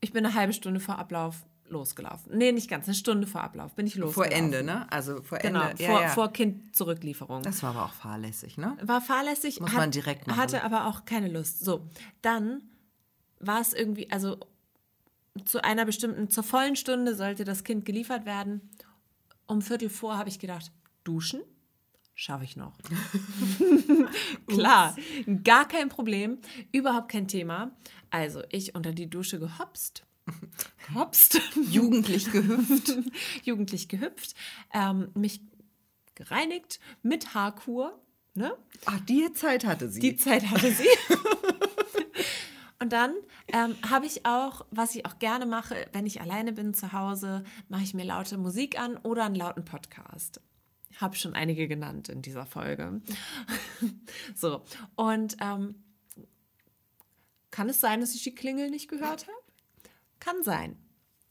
Ich bin eine halbe Stunde vor Ablauf losgelaufen. Nee, nicht ganz, eine Stunde vor Ablauf bin ich losgelaufen. Vor Ende, ne? Also vor Genau, Ende. vor, ja, ja. vor Kind-Zurücklieferung. Das war aber auch fahrlässig, ne? War fahrlässig. Muss man direkt machen. Hatte aber auch keine Lust. So, dann war es irgendwie, also zu einer bestimmten, zur vollen Stunde sollte das Kind geliefert werden. Um Viertel vor habe ich gedacht, duschen schaffe ich noch. Klar, gar kein Problem, überhaupt kein Thema. Also ich unter die Dusche gehopst. Gehopst. Jugendlich gehüpft. Jugendlich gehüpft. Ähm, mich gereinigt mit Haarkur. Ne? Ach, die Zeit hatte sie. Die Zeit hatte sie. Und dann ähm, habe ich auch, was ich auch gerne mache, wenn ich alleine bin zu Hause, mache ich mir laute Musik an oder einen lauten Podcast. Habe schon einige genannt in dieser Folge. so, und ähm, kann es sein, dass ich die Klingel nicht gehört habe? Kann sein.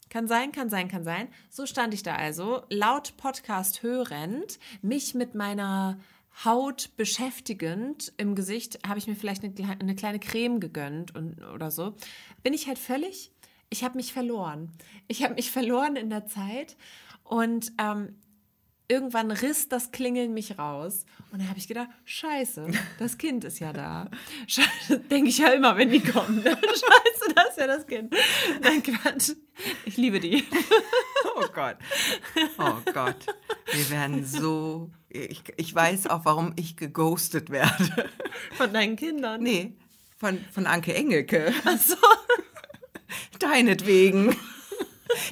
Kann sein, kann sein, kann sein. So stand ich da also, laut Podcast hörend, mich mit meiner Haut beschäftigend im Gesicht, habe ich mir vielleicht eine, kle- eine kleine Creme gegönnt und, oder so. Bin ich halt völlig, ich habe mich verloren. Ich habe mich verloren in der Zeit und ähm, irgendwann riss das Klingeln mich raus. Und dann habe ich gedacht, scheiße, das Kind ist ja da. Denke ich ja immer, wenn die kommen. ne? Scheiße, das ist ja das Kind. Nein, Quatsch. Ich liebe die. Oh Gott. Oh Gott. Wir werden so. Ich, ich weiß auch, warum ich geghostet werde. Von deinen Kindern. Nee, von, von Anke Engelke. Ach so. Deinetwegen.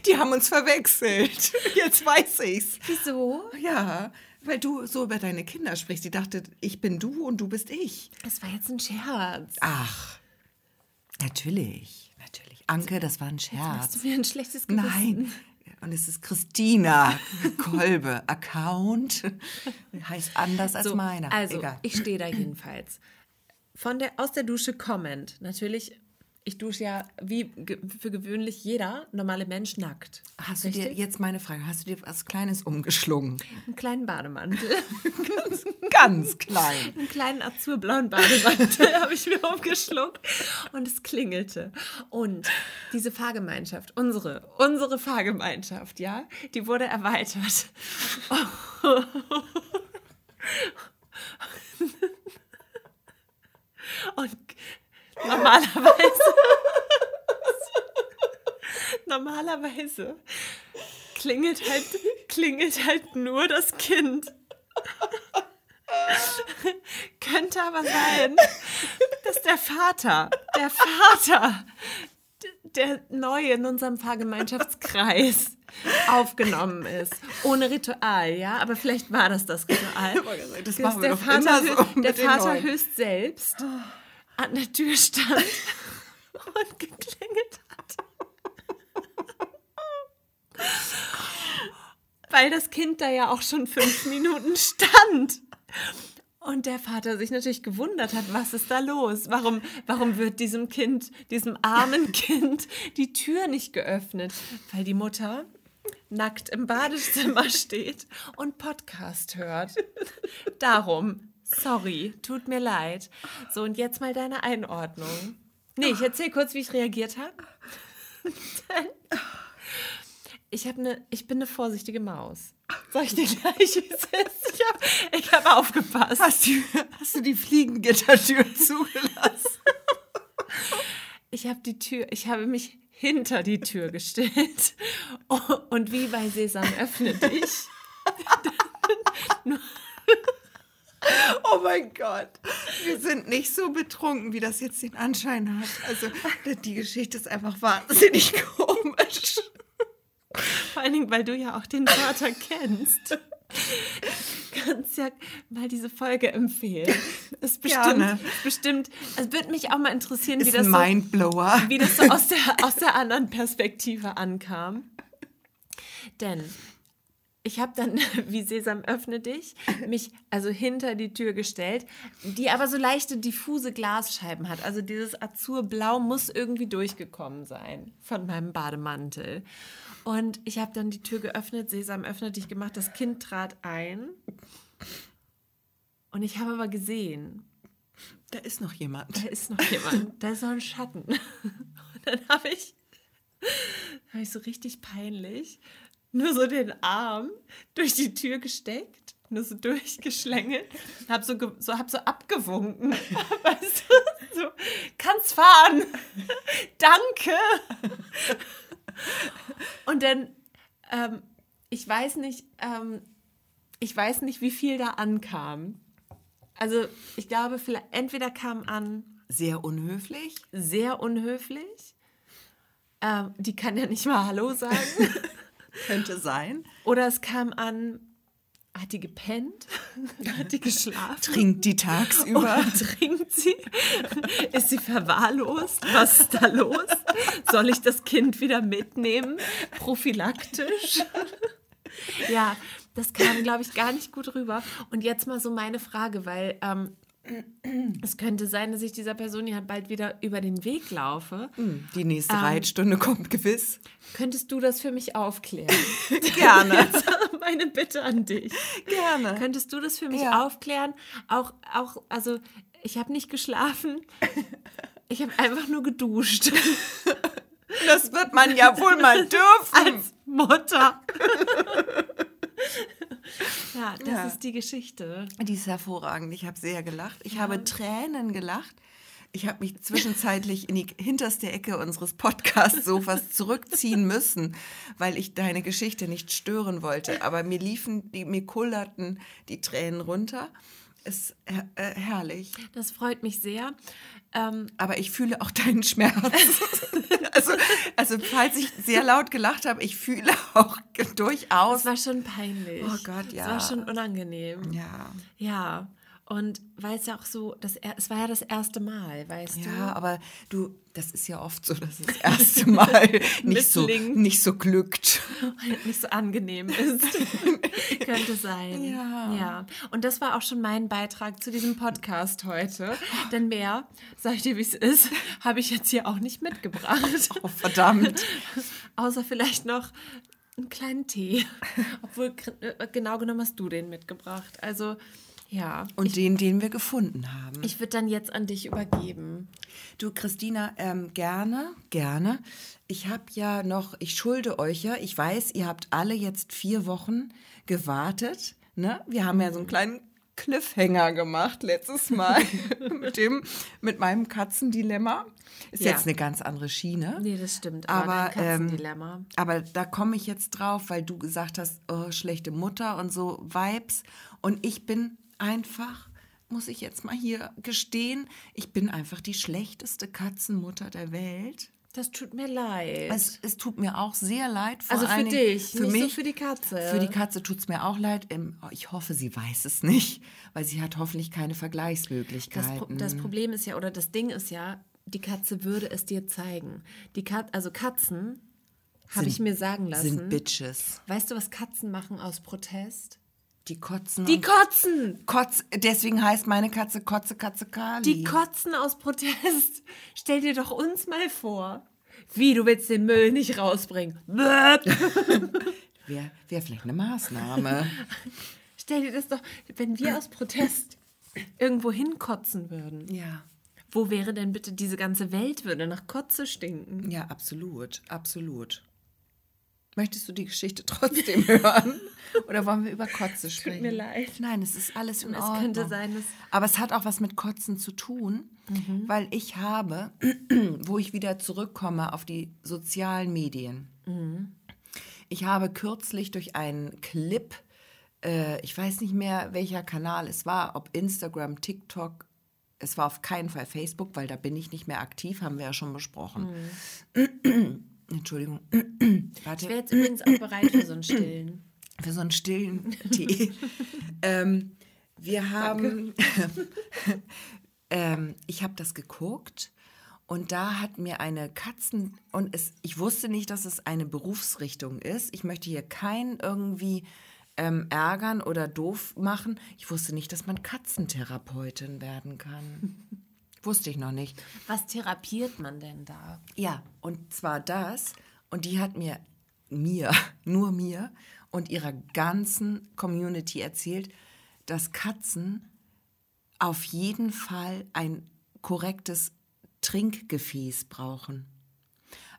Die haben uns verwechselt. Jetzt weiß ich's. Wieso? Ja, weil du so über deine Kinder sprichst. Die dachte, ich bin du und du bist ich. Das war jetzt ein Scherz. Ach, natürlich, natürlich. Anke, das war ein Hast Scherz. du mir ein schlechtes Gewissen? Nein. Und es ist Christina Kolbe. Account heißt anders als So, meiner. Also, Egal. ich stehe da jedenfalls. Von der, aus der Dusche kommend. Natürlich, ich dusche ja wie für gewöhnlich jeder normale Mensch nackt. Hast du dir jetzt meine Frage, hast du dir was Kleines umgeschlungen? einen kleinen Bademantel? Ganz klein. einen kleinen azurblauen Bademantel habe ich mir umgeschluckt und es klingelte. Und diese Fahrgemeinschaft, unsere, unsere Fahrgemeinschaft, ja, die wurde erweitert. Und normalerweise, normalerweise klingelt halt, klingelt halt nur das Kind. Könnte aber sein, dass der Vater, der Vater, der neu in unserem Fahrgemeinschaftskreis aufgenommen ist. Ohne Ritual, ja? Aber vielleicht war das das Ritual. Das Dass machen wir der Vater, so der Vater höchst selbst an der Tür stand und geklingelt hat. Weil das Kind da ja auch schon fünf Minuten stand. Und der Vater sich natürlich gewundert hat, was ist da los? Warum, warum wird diesem Kind, diesem armen Kind, die Tür nicht geöffnet? Weil die Mutter nackt im Badezimmer steht und Podcast hört. Darum, sorry, tut mir leid. So, und jetzt mal deine Einordnung. Nee, ich erzähle kurz, wie ich reagiert habe. Ich, hab ne, ich bin eine vorsichtige Maus. Sag ich dir gleich, wie es ist. Ich habe ich hab aufgepasst. Hast du, hast du die Fliegengittertür zugelassen? Ich habe die Tür, ich habe mich hinter die Tür gestellt. Und wie bei Sesam öffne dich. Oh mein Gott. Wir sind nicht so betrunken, wie das jetzt den Anschein hat. Also, die Geschichte ist einfach wahnsinnig komisch. Vor allen Dingen, weil du ja auch den Vater kennst. Kannst ja mal diese Folge empfehlen. Ist bestimmt, Gerne. bestimmt, es würde mich auch mal interessieren, wie Ist das, ein so, wie das so aus der, aus der anderen Perspektive ankam. Denn ich habe dann, wie Sesam öffne dich, mich also hinter die Tür gestellt, die aber so leichte diffuse Glasscheiben hat. Also dieses Azurblau muss irgendwie durchgekommen sein von meinem Bademantel. Und ich habe dann die Tür geöffnet, Sesam öffne dich gemacht, das Kind trat ein. Und ich habe aber gesehen, Da ist noch jemand. da ist noch jemand, da ist noch ein Schatten. Und dann habe ich, habe ich so richtig peinlich nur so den Arm durch die Tür gesteckt, nur so durchgeschlängelt, habe so, so, hab so abgewunken. Weißt du, so, kannst fahren. Danke. Und dann, ähm, ich weiß nicht, ähm, ich weiß nicht, wie viel da ankam. Also ich glaube, vielleicht, entweder kam an, Sehr unhöflich. sehr unhöflich. Ähm, die kann ja nicht mal Hallo sagen. Könnte sein. Oder es kam an, hat die gepennt? Hat die geschlafen? Trinkt die tagsüber. Oder trinkt sie? Ist sie verwahrlost? Was ist da los? Soll ich das Kind wieder mitnehmen? Prophylaktisch? Ja, das kam, glaube ich, gar nicht gut rüber. Und jetzt mal so meine Frage, weil ähm, es könnte sein, dass ich dieser Person ja bald wieder über den Weg laufe. Die nächste Ähm. Reitstunde kommt gewiss. Könntest du das für mich aufklären? Gerne. Meine Bitte an dich. Gerne. Könntest du das für mich Ja. aufklären? Auch, auch, also ich habe nicht geschlafen. Ich habe einfach nur geduscht. Das wird man ja wohl mal dürfen. Als Mutter. ja, das Ja. ist die Geschichte. Die ist hervorragend. Ich habe sehr gelacht. Ich habe Tränen gelacht. Ich habe mich zwischenzeitlich in die hinterste Ecke unseres Podcast-Sofas zurückziehen müssen, weil ich deine Geschichte nicht stören wollte. Aber mir liefen, die, mir kullerten die Tränen runter. Ist her äh, herrlich. Das freut mich sehr. Ähm, Aber ich fühle auch deinen Schmerz. also, also, falls ich sehr laut gelacht habe, ich fühle auch durchaus. es war schon peinlich. Oh Gott, ja. Es war schon unangenehm. ja. Ja. Und weil es ja auch so, das, es war ja das erste Mal, weißt du? Ja, aber du, das ist ja oft so, dass das erste Mal nicht so, nicht so glückt. nicht so angenehm ist. Könnte sein. Ja. ja. Und das war auch schon mein Beitrag zu diesem Podcast heute. Denn mehr, sag ich dir, wie es ist, habe ich jetzt hier auch nicht mitgebracht. Oh, verdammt. Außer vielleicht noch einen kleinen Tee. Obwohl, genau genommen hast du den mitgebracht. Also, ja. Und den, den wir gefunden haben. Ich würde dann jetzt an dich übergeben. Du, Christina, ähm, gerne, gerne. Ich habe ja noch, ich schulde euch ja, ich weiß, ihr habt alle jetzt vier Wochen gewartet. Ne? Wir haben ja so einen kleinen Cliffhanger gemacht letztes Mal mit, dem, mit meinem Katzendilemma. Ist Ja. jetzt eine ganz andere Schiene. Nee, das stimmt. Aber, Aber, ähm, Katzendilemma. Aber da komme ich jetzt drauf, weil du gesagt hast, oh, schlechte Mutter und so Vibes. Und ich bin einfach, muss ich jetzt mal hier gestehen, ich bin einfach die schlechteste Katzenmutter der Welt. das tut mir leid. Es, es tut mir auch sehr leid. Vor Also für Dingen dich, für nicht so mich. für die Katze. Für die Katze tut es mir auch leid. Ähm, Ich hoffe, sie weiß es nicht, weil sie hat hoffentlich keine Das, Vergleichsmöglichkeiten. Pro das Problem ist ja, oder das Ding ist ja, die Katze würde es dir zeigen. Die Kat also Katzen, habe ich mir sagen lassen. sind Bitches. weißt du, was Katzen machen aus Protest? Die kotzen. Die kotzen! Kotz, deswegen heißt meine Katze Kotze, Katze, Kali. Die kotzen aus Protest. Stell dir doch uns mal vor. Wie, du willst den Müll nicht rausbringen? Wäre wär vielleicht eine Maßnahme. Stell dir das doch, wenn wir aus Protest irgendwo hinkotzen würden. ja. Wo wäre denn bitte diese ganze Welt würde nach Kotze stinken? Ja, absolut, absolut. Möchtest du die Geschichte trotzdem hören? Oder wollen wir über Kotze sprechen? mir leid. Nein, es ist alles in Es Ordnung. könnte sein, dass- Aber es hat auch was mit Kotzen zu tun, weil ich habe, wo ich wieder zurückkomme auf die sozialen Medien. Ich habe kürzlich durch einen Clip, äh, ich weiß nicht mehr, welcher Kanal es war, ob Instagram, TikTok, es war auf keinen Fall Facebook, weil da bin ich nicht mehr aktiv, haben wir ja schon besprochen. Entschuldigung. Warte. Ich wäre jetzt übrigens auch bereit für so einen stillen. Für so einen stillen Tee. ähm, wir haben, ähm, ich habe das geguckt und da hat mir eine Katzen und es, ich wusste nicht, dass es eine Berufsrichtung ist. Ich möchte hier keinen irgendwie ähm, ärgern oder doof machen. Ich wusste nicht, dass man Katzentherapeutin werden kann. Wusste ich noch nicht. Was therapiert man denn da? Ja, und zwar das. Und die hat mir, mir, nur mir und ihrer ganzen Community erzählt, dass Katzen auf jeden Fall ein korrektes Trinkgefäß brauchen.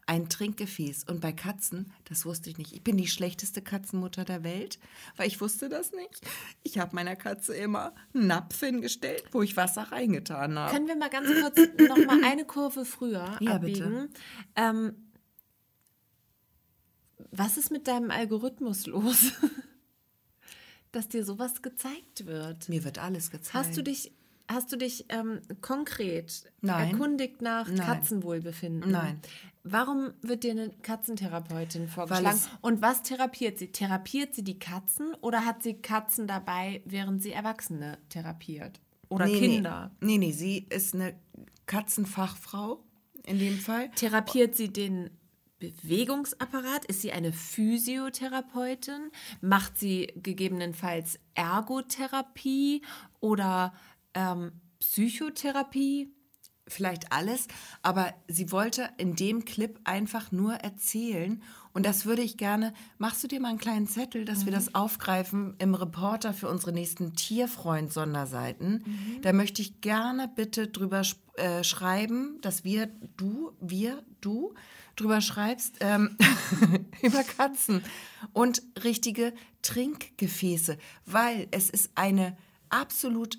Ein Trinkgefäß. Und bei Katzen, das wusste ich nicht. Ich bin die schlechteste Katzenmutter der Welt, weil ich wusste das nicht. Ich habe meiner Katze immer einen Napf hingestellt, wo ich Wasser reingetan habe. Können wir mal ganz kurz noch mal eine Kurve früher ja, abbiegen? Bitte. Ähm, was ist mit deinem Algorithmus los? dass dir sowas gezeigt wird. Mir wird alles gezeigt. Hast du dich, hast du dich ähm, konkret Nein. erkundigt nach Nein. Katzenwohlbefinden? Nein. Warum wird dir eine Katzentherapeutin vorgeschlagen? Und was therapiert sie? Therapiert sie die Katzen oder hat sie Katzen dabei, während sie Erwachsene therapiert? Oder nee, Kinder? Nee. nee, nee, sie ist eine Katzenfachfrau in dem Fall. Therapiert sie den Bewegungsapparat? Ist sie eine Physiotherapeutin? Macht sie gegebenenfalls Ergotherapie oder ähm, Psychotherapie? Vielleicht alles, aber sie wollte in dem Clip einfach nur erzählen. Und das würde ich gerne. Machst du dir mal einen kleinen Zettel, dass mhm. wir das aufgreifen im Reporter für unsere nächsten Tierfreund-Sonderseiten? Mhm. Da möchte ich gerne bitte drüber äh, schreiben, dass wir, du, wir, du, drüber schreibst, ähm, über Katzen und richtige Trinkgefäße, weil es ist eine absolut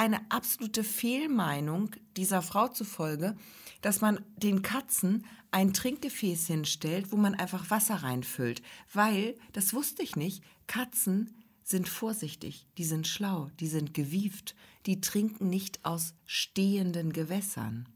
eine absolute Fehlmeinung dieser Frau zufolge, dass man den Katzen ein Trinkgefäß hinstellt, wo man einfach Wasser reinfüllt, weil das wusste ich nicht, Katzen sind vorsichtig, die sind schlau, die sind gewieft, die trinken nicht aus stehenden Gewässern.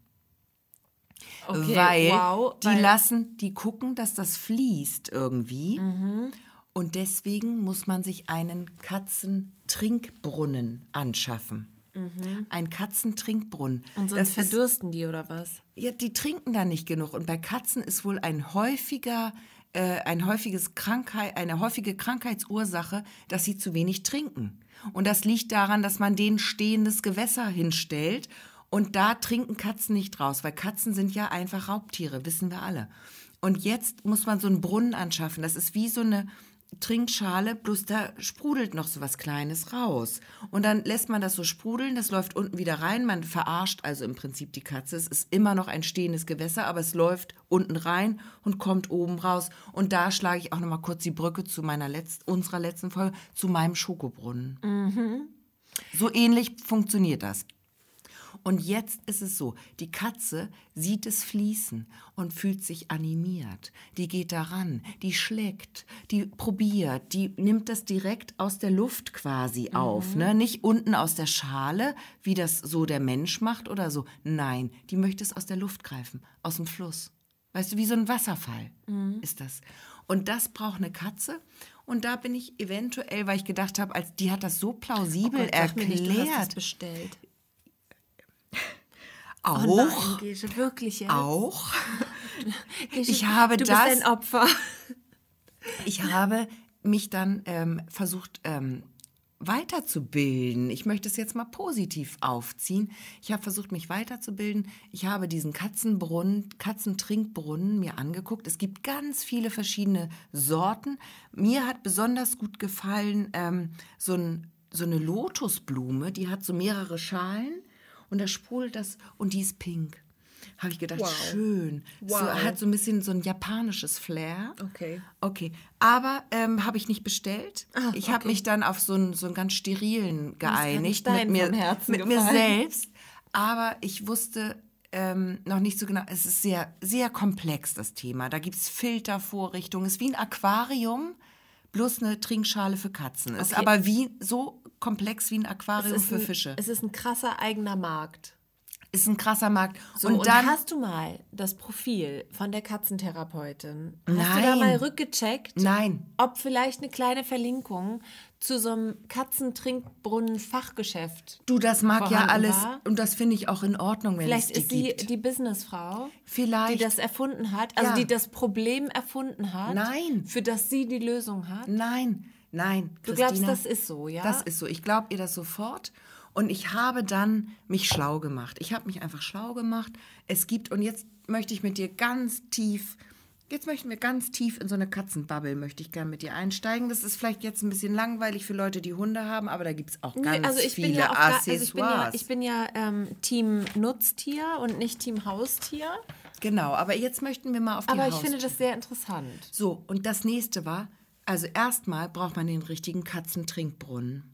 Okay, weil wow, die weil lassen, die gucken, dass das fließt irgendwie. Mhm. Und deswegen muss man sich einen Katzentrinkbrunnen anschaffen. Mhm. Ein Katzentrinkbrunnen. Und sonst das verdürsten ist, die oder was? Ja, die trinken da nicht genug. Und bei Katzen ist wohl ein häufiger, äh, ein häufiges Krankheit, eine häufige Krankheitsursache, dass sie zu wenig trinken. Und das liegt daran, dass man denen stehendes Gewässer hinstellt und da trinken Katzen nicht raus, weil Katzen sind ja einfach Raubtiere, wissen wir alle. Und jetzt muss man so einen Brunnen anschaffen. Das ist wie so eine Trinkschale, bloß da sprudelt noch so was Kleines raus. Und dann lässt man das so sprudeln, das läuft unten wieder rein. Man verarscht also im Prinzip die Katze. Es ist immer noch ein stehendes Gewässer, aber es läuft unten rein und kommt oben raus. Und da schlage ich auch noch mal kurz die Brücke zu meiner letzten, unserer letzten Folge, zu meinem Schokobrunnen. Mhm. So ähnlich funktioniert das. Und jetzt ist es so, die Katze sieht es fließen und fühlt sich animiert. Die geht daran, die schlägt, die probiert, die nimmt das direkt aus der Luft quasi mhm. auf. Ne? Nicht unten aus der Schale, wie das so der Mensch macht oder so. Nein, die möchte es aus der Luft greifen, aus dem Fluss. Weißt du, wie so ein Wasserfall mhm. ist das. Und das braucht eine Katze. Und da bin ich eventuell, weil ich gedacht habe, als die hat das so plausibel oh Gott, erklärt. Nicht, du hast es bestellt. Auch. Oh nein, Gesche, wirklich jetzt? Auch. Gesche, ich habe du das. Bist ein Opfer. Ich habe mich dann ähm, versucht ähm, weiterzubilden. Ich möchte es jetzt mal positiv aufziehen. Ich habe versucht, mich weiterzubilden. Ich habe diesen Katzenbrunnen, Katzentrinkbrunnen mir angeguckt. Es gibt ganz viele verschiedene Sorten. Mir hat besonders gut gefallen ähm, so, ein, so eine Lotusblume, die hat so mehrere Schalen und da sprudelt das und die ist pink. Habe ich gedacht, wow. schön. Wow. So, hat so ein bisschen so ein japanisches Flair. Okay. Okay. Aber ähm, habe ich nicht bestellt. Ah, ich habe okay. mich dann auf so einen, so einen ganz sterilen geeinigt mit, mir, mit mir selbst. Aber ich wusste ähm, noch nicht so genau. Es ist sehr, sehr komplex, das Thema. Da gibt es Filtervorrichtungen. Es ist wie ein Aquarium, bloß eine Trinkschale für Katzen. Okay. Ist aber wie so komplex wie ein Aquarium für ein, Fische. Es ist ein krasser eigener Markt. Ist ein krasser Markt. So, und und, dann hast du mal das Profil von der Katzentherapeutin? Hast du da Nein. mal rückgecheckt? Nein. Ob vielleicht eine kleine Verlinkung zu so einem Katzentrinkbrunnen-Fachgeschäft. Du, das mag ja alles war? und das finde ich auch in Ordnung, wenn Vielleicht es die ist sie gibt. die Businessfrau, Vielleicht. die das erfunden hat, also Ja. die das Problem erfunden hat, Nein. für das sie die Lösung hat. Nein, nein. Du glaubst, Christina, das ist so, ja? Das ist so. Ich glaube ihr das sofort. Und ich habe dann mich schlau gemacht. Ich habe mich einfach schlau gemacht. Es gibt, und jetzt möchte ich mit dir ganz tief, jetzt möchten wir ganz tief in so eine Katzenbubble, möchte ich gerne mit dir einsteigen. Das ist vielleicht jetzt ein bisschen langweilig für Leute, die Hunde haben, aber da gibt es auch Nee, ganz also ich viele bin ja auch gar, also Accessoires. ich bin ja, ich bin ja ähm, Team Nutztier und nicht Team Haustier. genau, aber jetzt möchten wir mal auf die Aber ich Haustür. finde das sehr interessant. So, und das nächste war, also erstmal braucht man den richtigen Katzentrinkbrunnen.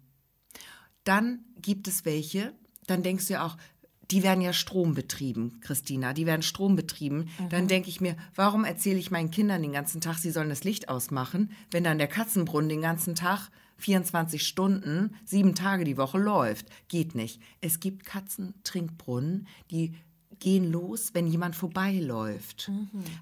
Dann gibt es welche, dann denkst du ja auch, die werden ja strombetrieben, Christina, die werden strombetrieben. Dann denke ich mir, warum erzähle ich meinen Kindern den ganzen Tag, sie sollen das Licht ausmachen, wenn dann der Katzenbrunnen den ganzen Tag 24 Stunden, sieben Tage die Woche läuft. Geht nicht. Es gibt Katzentrinkbrunnen, die gehen los, wenn jemand vorbeiläuft.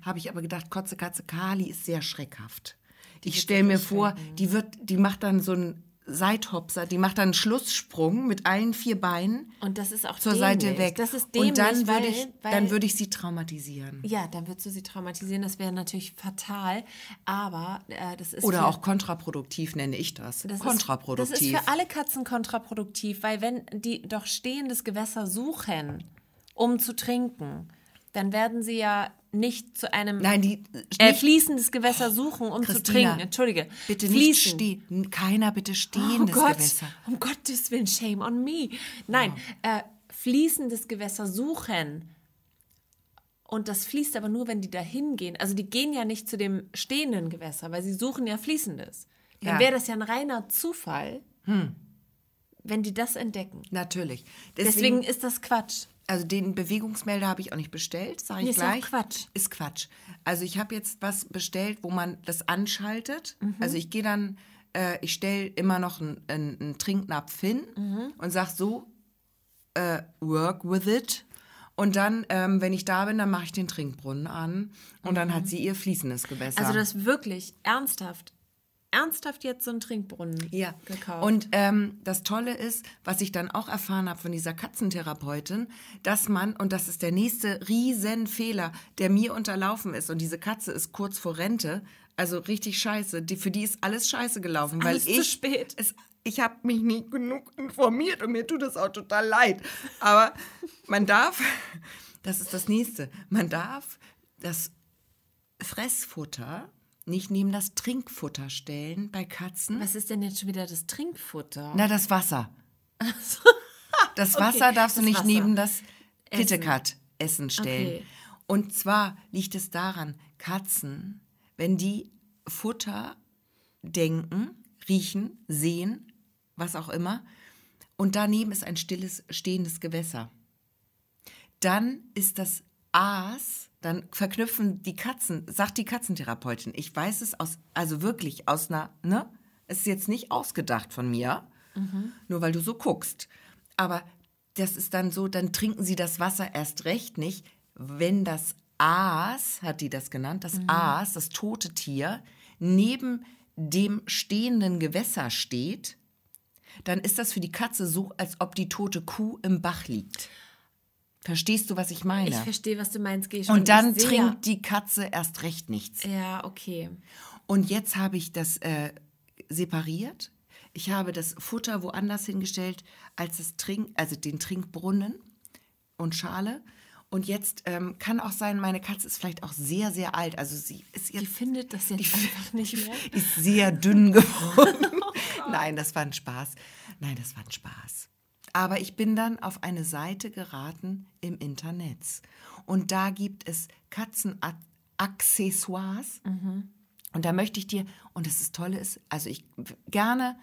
Habe ich aber gedacht, Kotze Katze Kali ist sehr schreckhaft. Ich stelle mir vor, die wird, die macht dann so einen Seithopser, die macht dann einen Schlusssprung mit allen vier Beinen Und das ist auch zur dämlich. Seite weg. Das ist dämlich, Und dann würde ich, dann würde ich sie traumatisieren. ja, dann würdest du sie traumatisieren. Das wäre natürlich fatal. Aber äh, das ist Oder auch kontraproduktiv nenne ich das. das kontraproduktiv. Ist, das ist für alle Katzen kontraproduktiv, weil wenn die doch stehendes Gewässer suchen, um zu trinken, dann werden sie ja nicht zu einem Nein, die äh, nicht- fließendes Gewässer suchen, um zu Christina, trinken. Entschuldige. Bitte nicht stehen. Keiner bitte Oh stehendes Gott, Gewässer. um Gottes Willen, shame on me. Nein, äh, fließendes Gewässer suchen. Und das fließt aber nur, wenn die da hingehen. Also die gehen ja nicht zu dem stehenden Gewässer, weil sie suchen ja fließendes. Dann Ja. wäre das ja ein reiner Zufall, wenn die das entdecken. Natürlich. Deswegen, ist das Quatsch. Also den Bewegungsmelder habe ich auch nicht bestellt, sage ich Nee, ist gleich. Quatsch. Ist Quatsch. Also ich habe jetzt was bestellt, wo man das anschaltet. Mhm. Also ich gehe dann, äh, ich stelle immer noch einen, einen, Trinknapf hin Mhm. und sage so, äh, work with it. Und dann, ähm, wenn ich da bin, dann mache ich den Trinkbrunnen an und dann hat sie ihr fließendes Gewässer. Mhm. Also das wirklich ernsthaft, ernsthaft jetzt so einen Trinkbrunnen Ja, gekauft. und ähm, das Tolle ist, was ich dann auch erfahren habe von dieser Katzentherapeutin, dass man, und das ist der nächste Riesenfehler, der mir unterlaufen ist, und diese Katze ist kurz vor Rente, also richtig scheiße, die, für die ist alles scheiße gelaufen, weil alles zu ich, spät. Es, ich habe mich nicht genug informiert und mir tut es auch total leid. Aber man darf, das ist das nächste, man darf das Fressfutter nicht neben das Trinkfutter stellen bei Katzen. Was ist denn jetzt schon wieder das Trinkfutter? Na, das Wasser. Das Wasser Okay, darfst du nicht Wasser. neben das Essen. KitKat-Essen stellen. Okay. Und zwar liegt es daran, Katzen, wenn die Futter denken, riechen, sehen, was auch immer, und daneben ist ein stilles, stehendes Gewässer, dann ist das Aas, dann verknüpfen die Katzen, sagt die Katzentherapeutin, ich weiß es aus, also wirklich aus einer, ne? Es ist jetzt nicht ausgedacht von mir, nur weil du so guckst. Aber das ist dann so, dann trinken sie das Wasser erst recht nicht, wenn das Aas, hat die das genannt, das Aas, das tote Tier, neben dem stehenden Gewässer steht, dann ist das für die Katze so, als ob die tote Kuh im Bach liegt. Verstehst du, was ich meine? Ich verstehe, was du meinst, gehe schon. Und dann ich trinkt die Katze erst recht nichts. Ja, okay. Und jetzt habe ich das äh, separiert. Ich habe das Futter woanders hingestellt als das Trink, also den Trinkbrunnen und Schale. Und jetzt ähm, kann auch sein, meine Katze ist vielleicht auch sehr, sehr alt. Also sie ist Die jetzt findet das jetzt einfach nicht mehr. ist sehr dünn geworden. Nein, das war ein Spaß. Nein, das war ein Spaß. Aber ich bin dann auf eine Seite geraten im Internet. Und da gibt es Katzenaccessoires. Und da möchte ich dir, und das ist Tolle ist, also ich gerne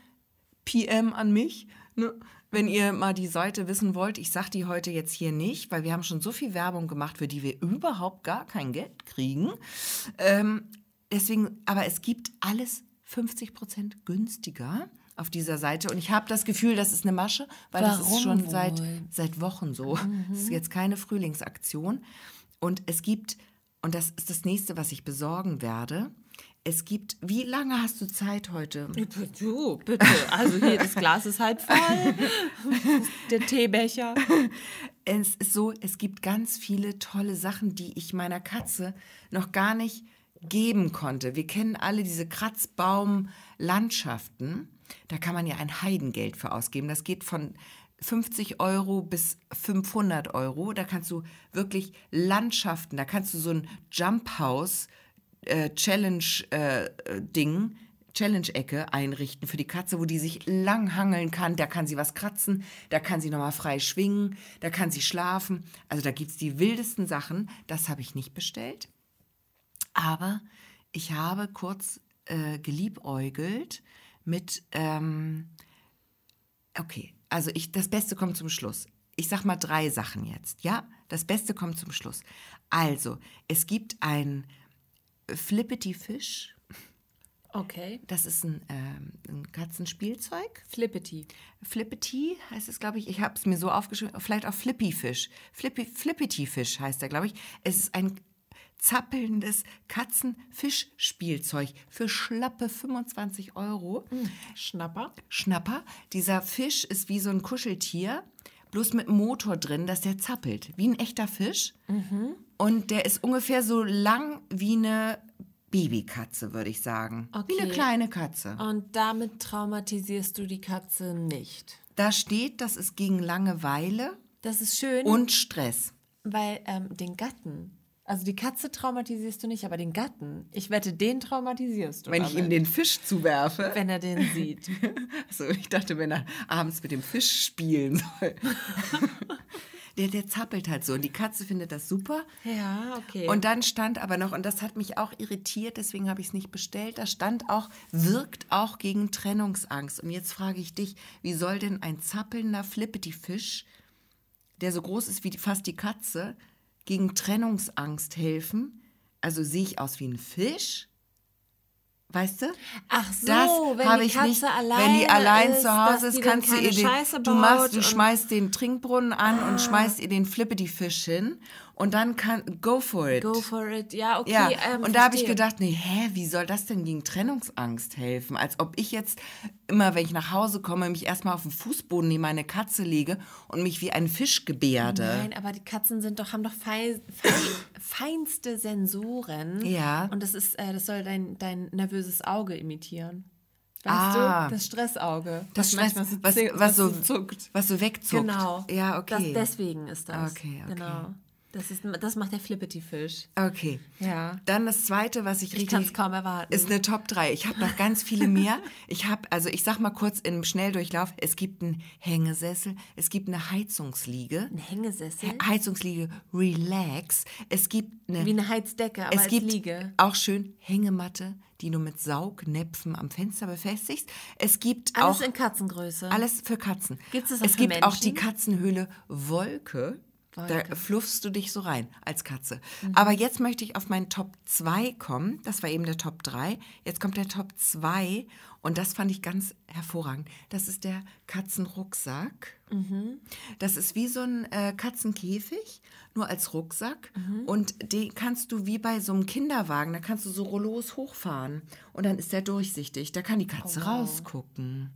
PM an mich, ne? wenn ihr mal die Seite wissen wollt. Ich sage die heute jetzt hier nicht, weil wir haben schon so viel Werbung gemacht, für die wir überhaupt gar kein Geld kriegen. Ähm, deswegen, aber es gibt alles 50 Prozent günstiger. Auf dieser Seite. Und ich habe das Gefühl, das ist eine Masche, weil das ist Warum schon seit, wohl? seit Wochen so. Es ist jetzt keine Frühlingsaktion. Und es gibt, und das ist das nächste, was ich besorgen werde, es gibt, wie lange hast du Zeit heute? Du, bitte. Also hier, das Glas ist halb voll. Der Teebecher. Es ist so, es gibt ganz viele tolle Sachen, die ich meiner Katze noch gar nicht geben konnte. Wir kennen alle diese Kratzbaumlandschaften. Da kann man ja ein Heidengeld für ausgeben. Das geht von 50 Euro bis 500 Euro. Da kannst du wirklich Landschaften, da kannst du so ein Jump House äh, Challenge äh, Ding, Challenge-Ecke einrichten für die Katze, wo die sich lang hangeln kann. Da kann sie was kratzen, da kann sie nochmal frei schwingen, da kann sie schlafen. Also da gibt es die wildesten Sachen. Das habe ich nicht bestellt. Aber ich habe kurz äh, geliebäugelt mit, ähm, okay, also ich, das Beste kommt zum Schluss. Ich sag mal drei Sachen jetzt, ja? Das Beste kommt zum Schluss. Also, es gibt ein Flippity Fish. Okay. Das ist ein, ähm, ein Katzenspielzeug. Flippity. Flippity heißt es, glaube ich. Ich habe es mir so aufgeschrieben. Vielleicht auch Flippy Fish. Flippy, Flippity Fish heißt er, glaube ich. Es ist ein zappelndes Katzenfischspielzeug für schlappe 25 Euro. Schnapper. Schnapper. Dieser Fisch ist wie so ein Kuscheltier, bloß mit einem Motor drin, dass der zappelt. Wie ein echter Fisch. Und der ist ungefähr so lang wie eine Babykatze, würde ich sagen. Wie eine Okay. kleine Katze. Und damit traumatisierst du die Katze nicht. Da steht, das ist gegen Langeweile Das ist schön, und Stress. weil ähm, den Gatten, also die Katze traumatisierst du nicht, aber den Gatten, ich wette, den traumatisierst du. Wenn ich damit, ihm den Fisch zuwerfe. wenn er den sieht. Also ich dachte, wenn er abends mit dem Fisch spielen soll. der, der zappelt halt so. Und die Katze findet das super. ja, okay. Und dann stand aber noch, und das hat mich auch irritiert, deswegen habe ich es nicht bestellt, da stand auch, wirkt auch gegen Trennungsangst. Und jetzt frage ich dich, wie soll denn ein zappelnder Flippety-Fisch, der so groß ist wie die, fast die Katze, gegen Trennungsangst helfen? Also sehe ich aus wie ein Fisch? Weißt du? Ach so, das wenn die ich Katze nicht. alleine wenn die allein ist, zu Hause ist, kannst du ihr den, du machst, du Ah. schmeißt den Trinkbrunnen an und schmeißt ihr den Flippity-Fisch hin und dann kann, go for it. Go for it. Ja, okay. Ja, ähm, und da habe ich gedacht, nee, hä, wie soll das denn gegen Trennungsangst helfen? Als ob ich jetzt immer, wenn ich nach Hause komme, mich erstmal auf den Fußboden neben meine Katze lege und mich wie ein Fisch gebärde. Nein, aber die Katzen sind doch, haben doch fei fei feinste Sensoren. Ja. Und das ist, äh, das soll dein, dein nervöses Auge imitieren. Weißt Ah. du? Das Stressauge. Das was Stress, was, zi- was, so, zuckt. was so wegzuckt. Genau. Ja, okay. Das, deswegen ist das. Okay, okay. Genau. Das, ist, das macht der Flippity-Fisch. Okay. Ja. Dann das zweite, was ich Ich richtig. kann es kaum erwarten. Ist eine Top 3. Ich habe noch ganz viele mehr. Ich habe, also ich sag mal kurz im Schnelldurchlauf, es gibt einen Hängesessel, es gibt eine Heizungsliege. Ein Hängesessel. Heizungsliege Relax. Es gibt eine Wie eine Heizdecke, aber es gibt Liege. auch schön Hängematte, die du mit Saugnäpfen am Fenster befestigst. Es gibt Alles auch in Katzengröße. alles für Katzen. Gibt's das auch es gibt auch die Menschen? Katzenhöhle Wolke. Wolke. Mhm. Da fluffst du dich so rein als Katze. Aber jetzt möchte ich auf meinen Top 2 kommen. Das war eben der Top 3. Jetzt kommt der Top 2 und das fand ich ganz hervorragend. Das ist der Katzenrucksack. Mhm. Das ist wie so ein äh, Katzenkäfig, nur als Rucksack. Mhm. Und den kannst du wie bei so einem Kinderwagen, da kannst du so Rollos hochfahren. Und dann ist der durchsichtig. Da kann die Katze Oh, rausgucken.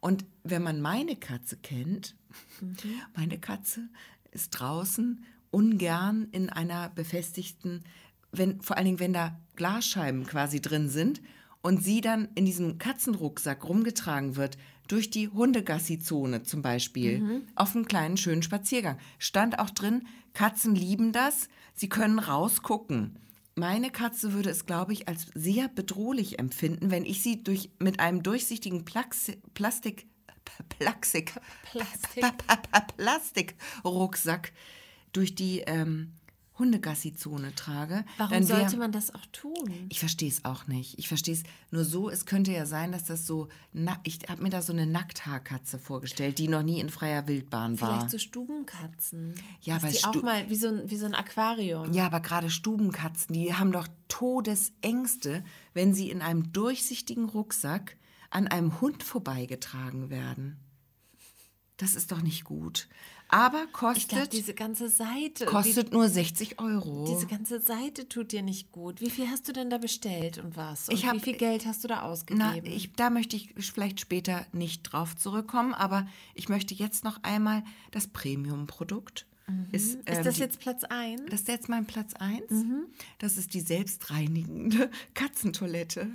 Und wenn man meine Katze kennt, Mhm. meine Katze ist draußen ungern in einer befestigten, wenn, vor allen Dingen, wenn da Glasscheiben quasi drin sind und sie dann in diesem Katzenrucksack rumgetragen wird, durch die Hundegassi-Zone zum Beispiel, auf einem kleinen schönen Spaziergang. Stand auch drin, Katzen lieben das, sie können rausgucken. Meine Katze würde es, glaube ich, als sehr bedrohlich empfinden, wenn ich sie durch, mit einem durchsichtigen Plaxi Plastik, Plaxik, Plastik. Plastikrucksack durch die ähm, Hundegassi-Zone trage. Warum dann wär- sollte man das auch tun? Ich verstehe es auch nicht. Ich verstehe es nur so. Es könnte ja sein, dass das so. Na, ich habe mir da so eine Nackthaarkatze vorgestellt, die noch nie in freier Wildbahn war. Vielleicht so Stubenkatzen. Ja, Dass weil die auch mal wie so ein, wie so ein Aquarium. Ja, aber gerade Stubenkatzen, die haben doch Todesängste, wenn sie in einem durchsichtigen Rucksack an einem Hund vorbeigetragen werden. Das ist doch nicht gut. Aber kostet, diese ganze Seite. kostet nur 60 Euro. die, diese ganze Seite tut dir nicht gut. Wie viel hast du denn da bestellt und was? Und Ich hab- wie viel Geld hast du da ausgegeben? Na, ich, da möchte ich vielleicht später nicht drauf zurückkommen, aber ich möchte jetzt noch einmal das Premium-Produkt. Ist, ist ähm, das die- jetzt Platz 1? das ist jetzt mein Platz 1. Mhm. Das ist die selbstreinigende Katzentoilette.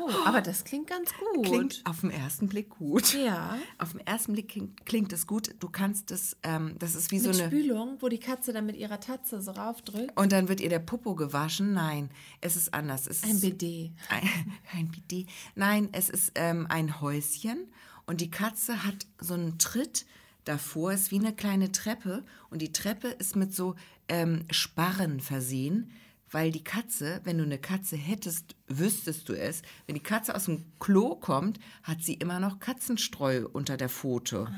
Oh, aber das klingt ganz gut. Klingt auf den ersten Blick gut. Ja. Auf den ersten Blick klingt, klingt es gut. Du kannst es, ähm, das ist wie so Mit eine. Spülung, wo die Katze dann mit ihrer Tatze so raufdrückt. Und dann wird ihr der Popo gewaschen. Nein, es ist anders. Es Ein ist BD. Ein, ein Bidet. Nein, es ist ähm, ein Häuschen und die Katze hat so einen Tritt davor, ist wie eine kleine Treppe und die Treppe ist mit so ähm, Sparren versehen, weil die Katze, wenn du eine Katze hättest, wüsstest du es, wenn die Katze aus dem Klo kommt, hat sie immer noch Katzenstreu unter der Pfote.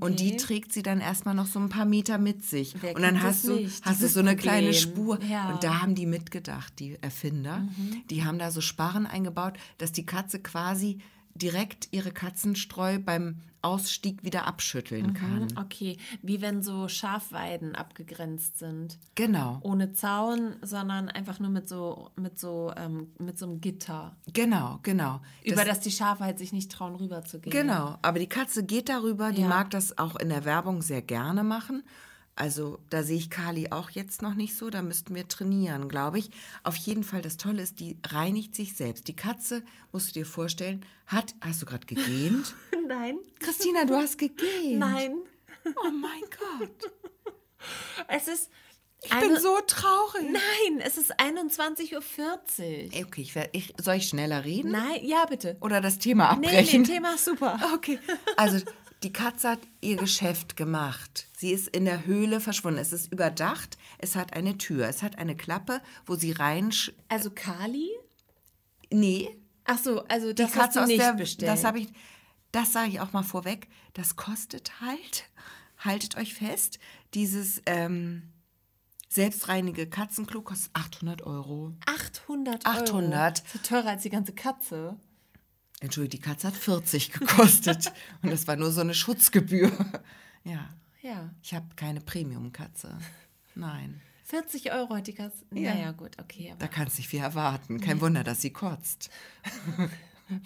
Und die okay. trägt sie dann erstmal noch so ein paar Meter mit sich. Wer und dann hast du, nicht, hast du so eine kleine Problem? Spur. Ja. Und da haben die mitgedacht, die Erfinder. Mhm. Die haben da so Sparren eingebaut, dass die Katze quasi direkt ihre Katzenstreu beim Ausstieg wieder Mhm. abschütteln kann. Okay, wie wenn so Schafweiden abgegrenzt sind. Genau, Ohne Zaun, sondern einfach nur mit so, mit so, ähm, mit so einem Gitter. genau, genau. über das die Schafe halt sich nicht trauen, rüber zu gehen. Genau, aber die Katze geht darüber, die Ja. mag das auch in der Werbung sehr gerne machen. Also da sehe ich Kali auch jetzt noch nicht so, da müssten wir trainieren, glaube ich. Auf jeden Fall, das Tolle ist, die reinigt sich selbst. Die Katze, musst du dir vorstellen, hat, hast du gerade gegähnt? Nein. Christina, du hast gegähnt. Nein. Oh mein Gott, Es ist. ich bin so traurig. Nein, es ist 21.40 Uhr. Okay, ich, werd- ich, soll ich schneller reden? Nein, ja, bitte. Oder das Thema Nee, abbrechen? nee, Thema ist super. Okay. Also die Katze hat ihr Geschäft gemacht. Sie ist in der Höhle verschwunden. Es ist überdacht. Es hat eine Tür. Es hat eine Klappe, wo sie rein. Also Kali? Nee, Ach so, also die das hast Katze du aus nicht der. bestellt. Das habe ich. Das sage ich auch mal vorweg. Das kostet halt. Haltet euch fest. Dieses ähm, selbstreinige Katzenklo kostet 800 Euro. 800 Euro. 800. Das ist teurer als die ganze Katze. Entschuldigung, die Katze hat 40 gekostet. Und das war nur so eine Schutzgebühr. Ja. Ja. Ich habe keine Premium-Katze. Nein. 40 Euro hat die Katze. Ja. Naja, gut, okay. Da kannst du nicht viel erwarten. Kein Wunder, dass sie kotzt.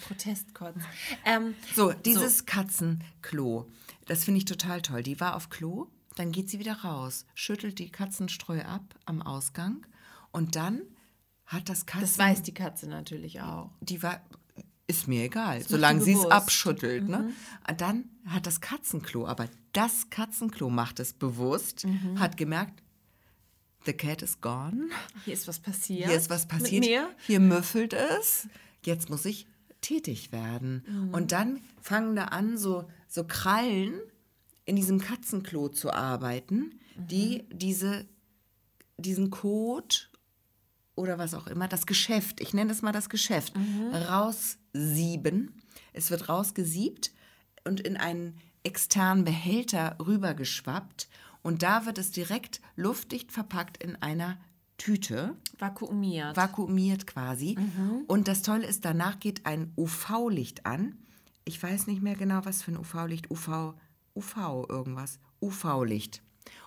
Protestkotz. Ähm, So, dieses Katzenklo, das finde ich total toll. Die war auf Klo, dann geht sie wieder raus, schüttelt die Katzenstreu ab am Ausgang und dann hat das Katzen... das weiß die Katze natürlich auch. die war, ist mir egal, macht solange sie es abschüttelt. Ne? Dann hat das Katzenklo, aber das Katzenklo macht es bewusst, hat gemerkt, the cat is gone. Hier ist was passiert. Hier ist was passiert. Mit mir. Hier müffelt es. Jetzt muss ich tätig werden. Mhm. Und dann fangen da an, so, so Krallen in diesem Katzenklo zu arbeiten, die Mhm. diese, diesen Code oder was auch immer, das Geschäft, ich nenne es mal das Geschäft, Mhm. raussieben. Es wird rausgesiebt und in einen externen Behälter rübergeschwappt. Und da wird es direkt luftdicht verpackt in einer Tüte Vakuumiert. vakuumiert quasi. Und das Tolle ist, danach geht ein UV-Licht an. Ich weiß nicht mehr genau, was für ein UV-Licht. UV, UV irgendwas. UV-Licht.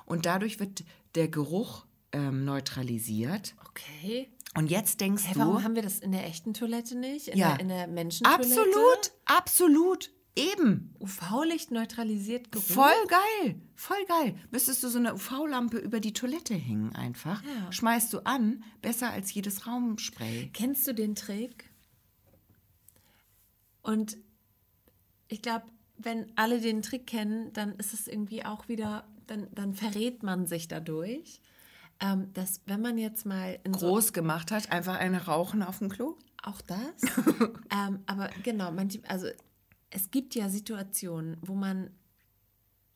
Und dadurch wird der Geruch ähm, neutralisiert. okay. Und jetzt denkst Hä, du. warum haben wir das in der echten Toilette nicht? In Ja. der, in der Menschentoilette? absolut, absolut. Eben. UV-Licht neutralisiert Geruch. Voll geil, voll geil. Müsstest du so eine UV-Lampe über die Toilette hängen einfach. Ja. Schmeißt du an, besser als jedes Raumspray. Kennst du den Trick? Und ich glaube, wenn alle den Trick kennen, dann ist es irgendwie auch wieder, dann, dann verrät man sich dadurch. Ähm, dass wenn man jetzt mal in so Groß gemacht hat, einfach eine Rauchen auf dem Klo. Auch das. ähm, aber genau, manche, also es gibt ja Situationen, wo man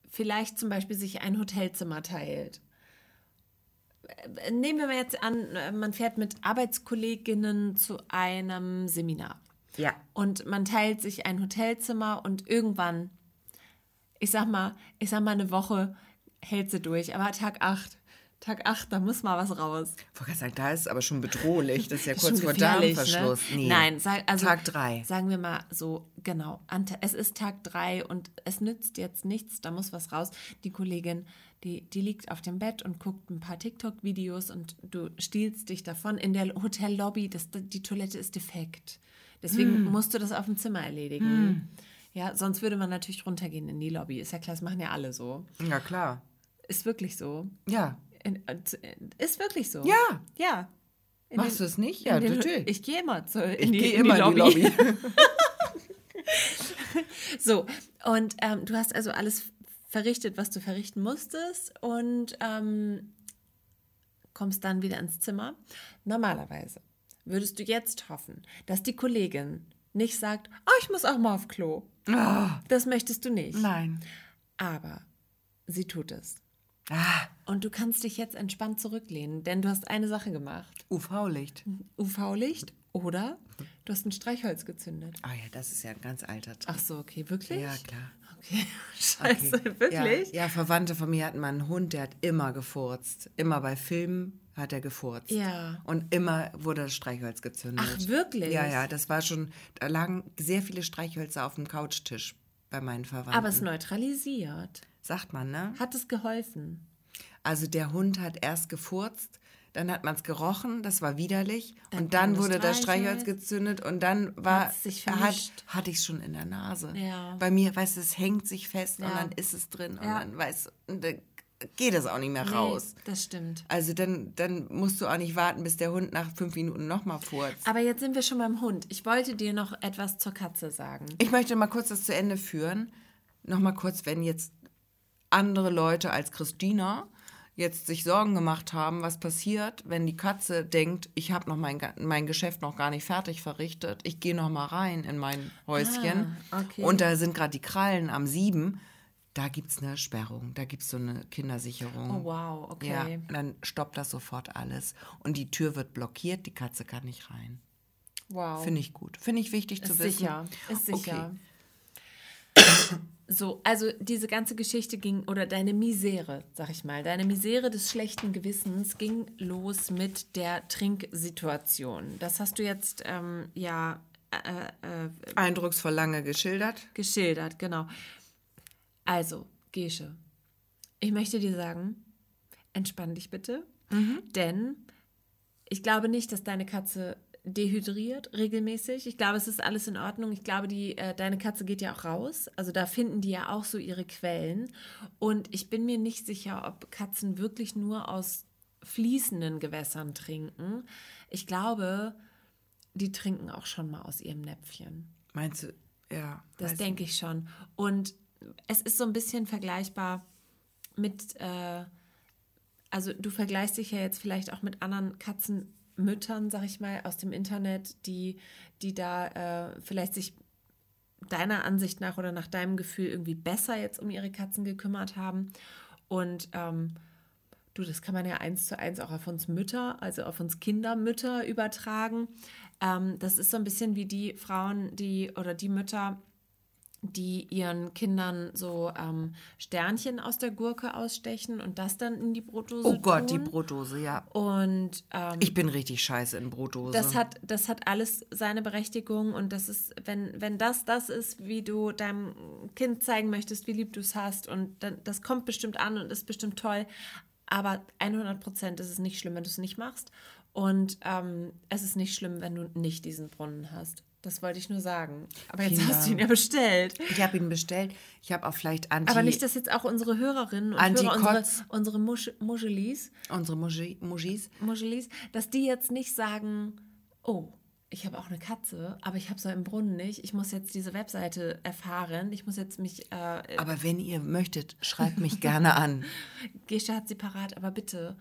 vielleicht zum Beispiel sich ein Hotelzimmer teilt. Nehmen wir mal jetzt an, man fährt mit Arbeitskolleginnen zu einem Seminar. Ja. Und man teilt sich ein Hotelzimmer und irgendwann, ich sag mal, ich sag mal, eine Woche hält sie durch, aber Tag 8, Tag 8, da muss mal was raus. Ich wollte gerade sagen, da ist es aber schon bedrohlich. Das ist ja Ist kurz vor gefährlich, Darmverschluss. Ne? Nee. Nein, sag, also Tag drei. Sagen wir mal so, genau. Es ist Tag 3 und es nützt jetzt nichts, da muss was raus. Die Kollegin, die, die liegt auf dem Bett und guckt ein paar TikTok-Videos und du stiehlst dich davon. In der Hotellobby, das, die Toilette ist defekt. Deswegen Hm. musst du das auf dem Zimmer erledigen. Ja, sonst würde man natürlich runtergehen in die Lobby. Ist ja klar, das machen ja alle so. Ja, klar. Ist wirklich so. Ja. In, äh, ist wirklich so. Ja. Ja. In Machst du es nicht? Ja, den- natürlich. Ich gehe immer zu, in Ich die, in die immer in die Lobby. Lobby. So, und ähm, du hast also alles verrichtet, was du verrichten musstest und ähm, kommst dann wieder ins Zimmer. Normalerweise würdest du jetzt hoffen, dass die Kollegin nicht sagt, oh, ich muss auch mal auf Klo. Ah, Das möchtest du nicht. nein. Aber sie tut es. Ah, Und du kannst dich jetzt entspannt zurücklehnen, denn du hast eine Sache gemacht. UV-Licht. UV-Licht oder du hast ein Streichholz gezündet. Ah ja, das ist ja ein ganz alter Trick. Ach so, okay, wirklich? Ja, klar. Okay, scheiße, Okay. wirklich? Ja, ja, Verwandte von mir hatten mal einen Hund, der hat immer gefurzt. Immer bei Filmen hat er gefurzt. Ja. Und immer wurde das Streichholz gezündet. Ach, wirklich? Ja, ja, das war schon, da lagen sehr viele Streichhölzer auf dem Couchtisch bei meinen Verwandten. Aber es neutralisiert. Sagt man, ne? Hat es geholfen? Also der Hund hat erst gefurzt, dann hat man es gerochen, das war widerlich. Dann und dann wurde das Streichholz. Gezündet und dann war, sich hat, hatte ich es schon in der Nase. Ja. Bei mir, weißt du, es hängt sich fest und Ja. dann ist es drin und Ja. dann weiß, und dann geht es auch nicht mehr raus. Nee, das stimmt. Also dann, dann musst du auch nicht warten, bis der Hund nach fünf Minuten nochmal furzt. Aber jetzt sind wir schon beim Hund. Ich wollte dir noch etwas zur Katze sagen. Ich möchte mal kurz das zu Ende führen. Nochmal kurz, wenn jetzt andere Leute als Christina jetzt sich Sorgen gemacht haben, was passiert, wenn die Katze denkt, ich habe noch mein, mein Geschäft noch gar nicht fertig verrichtet, ich gehe noch mal rein in mein Häuschen Ah, okay. und da sind gerade die Krallen am Sieben, da gibt es eine Sperrung, da gibt es so eine Kindersicherung. Oh, wow, okay. Ja, dann stoppt das sofort alles und die Tür wird blockiert, die Katze kann nicht rein. Wow. Finde ich gut. Finde ich wichtig zu ist wissen. sicher. Ist sicher. Okay. So, also diese ganze Geschichte ging, oder deine Misere, sag ich mal, deine Misere des schlechten Gewissens ging los mit der Trinksituation. Das hast du jetzt ähm, ja äh, äh, Eindrucksvoll lange geschildert. geschildert, genau. Also, Gesche, ich möchte dir sagen, entspann dich bitte, denn ich glaube nicht, dass deine Katze dehydriert regelmäßig. Ich glaube, es ist alles in Ordnung. Ich glaube, die, äh, deine Katze geht ja auch raus. Also da finden die ja auch so ihre Quellen. Und ich bin mir nicht sicher, ob Katzen wirklich nur aus fließenden Gewässern trinken. Ich glaube, die trinken auch schon mal aus ihrem Näpfchen. Meinst du, ja. Das denke ich schon. Und es ist so ein bisschen vergleichbar mit, äh, also du vergleichst dich ja jetzt vielleicht auch mit anderen Katzenmüttern, sag ich mal, aus dem Internet, die, die da äh, vielleicht sich deiner Ansicht nach oder nach deinem Gefühl irgendwie besser jetzt um ihre Katzen gekümmert haben. Und ähm, du, das kann man ja eins zu eins auch auf uns Mütter, also auf uns Kindermütter übertragen. Ähm, das ist so ein bisschen wie die Frauen, die oder die Mütter, die ihren Kindern so ähm, Sternchen aus der Gurke ausstechen und das dann in die Brotdose Oh Gott, die tun. Brotdose, ja. Und ähm, Ich bin richtig scheiße in Brotdose. das hat, das hat alles seine Berechtigung und das ist, wenn, wenn das das ist, wie du deinem Kind zeigen möchtest, wie lieb du es hast und dann, das kommt bestimmt an und ist bestimmt toll, aber 100 Prozent ist es nicht schlimm, wenn du es nicht machst und ähm, es ist nicht schlimm, wenn du nicht diesen Brunnen hast. Das wollte ich nur sagen. Aber jetzt Vielen hast du ihn ja bestellt. ich habe ihn bestellt. Ich habe auch vielleicht Anti... Aber nicht, dass jetzt auch unsere Hörerinnen und Hörer, Anti-Kotz. unsere, unsere Musch, Muschelis, unsere Mujis. Muschelis, dass die jetzt nicht sagen, oh, ich habe auch eine Katze, aber ich habe so einen Brunnen nicht. Ich muss jetzt diese Webseite erfahren. Ich muss jetzt mich, äh, Aber wenn ihr möchtet, schreibt mich gerne an. Gesche hat sie parat, aber bitte,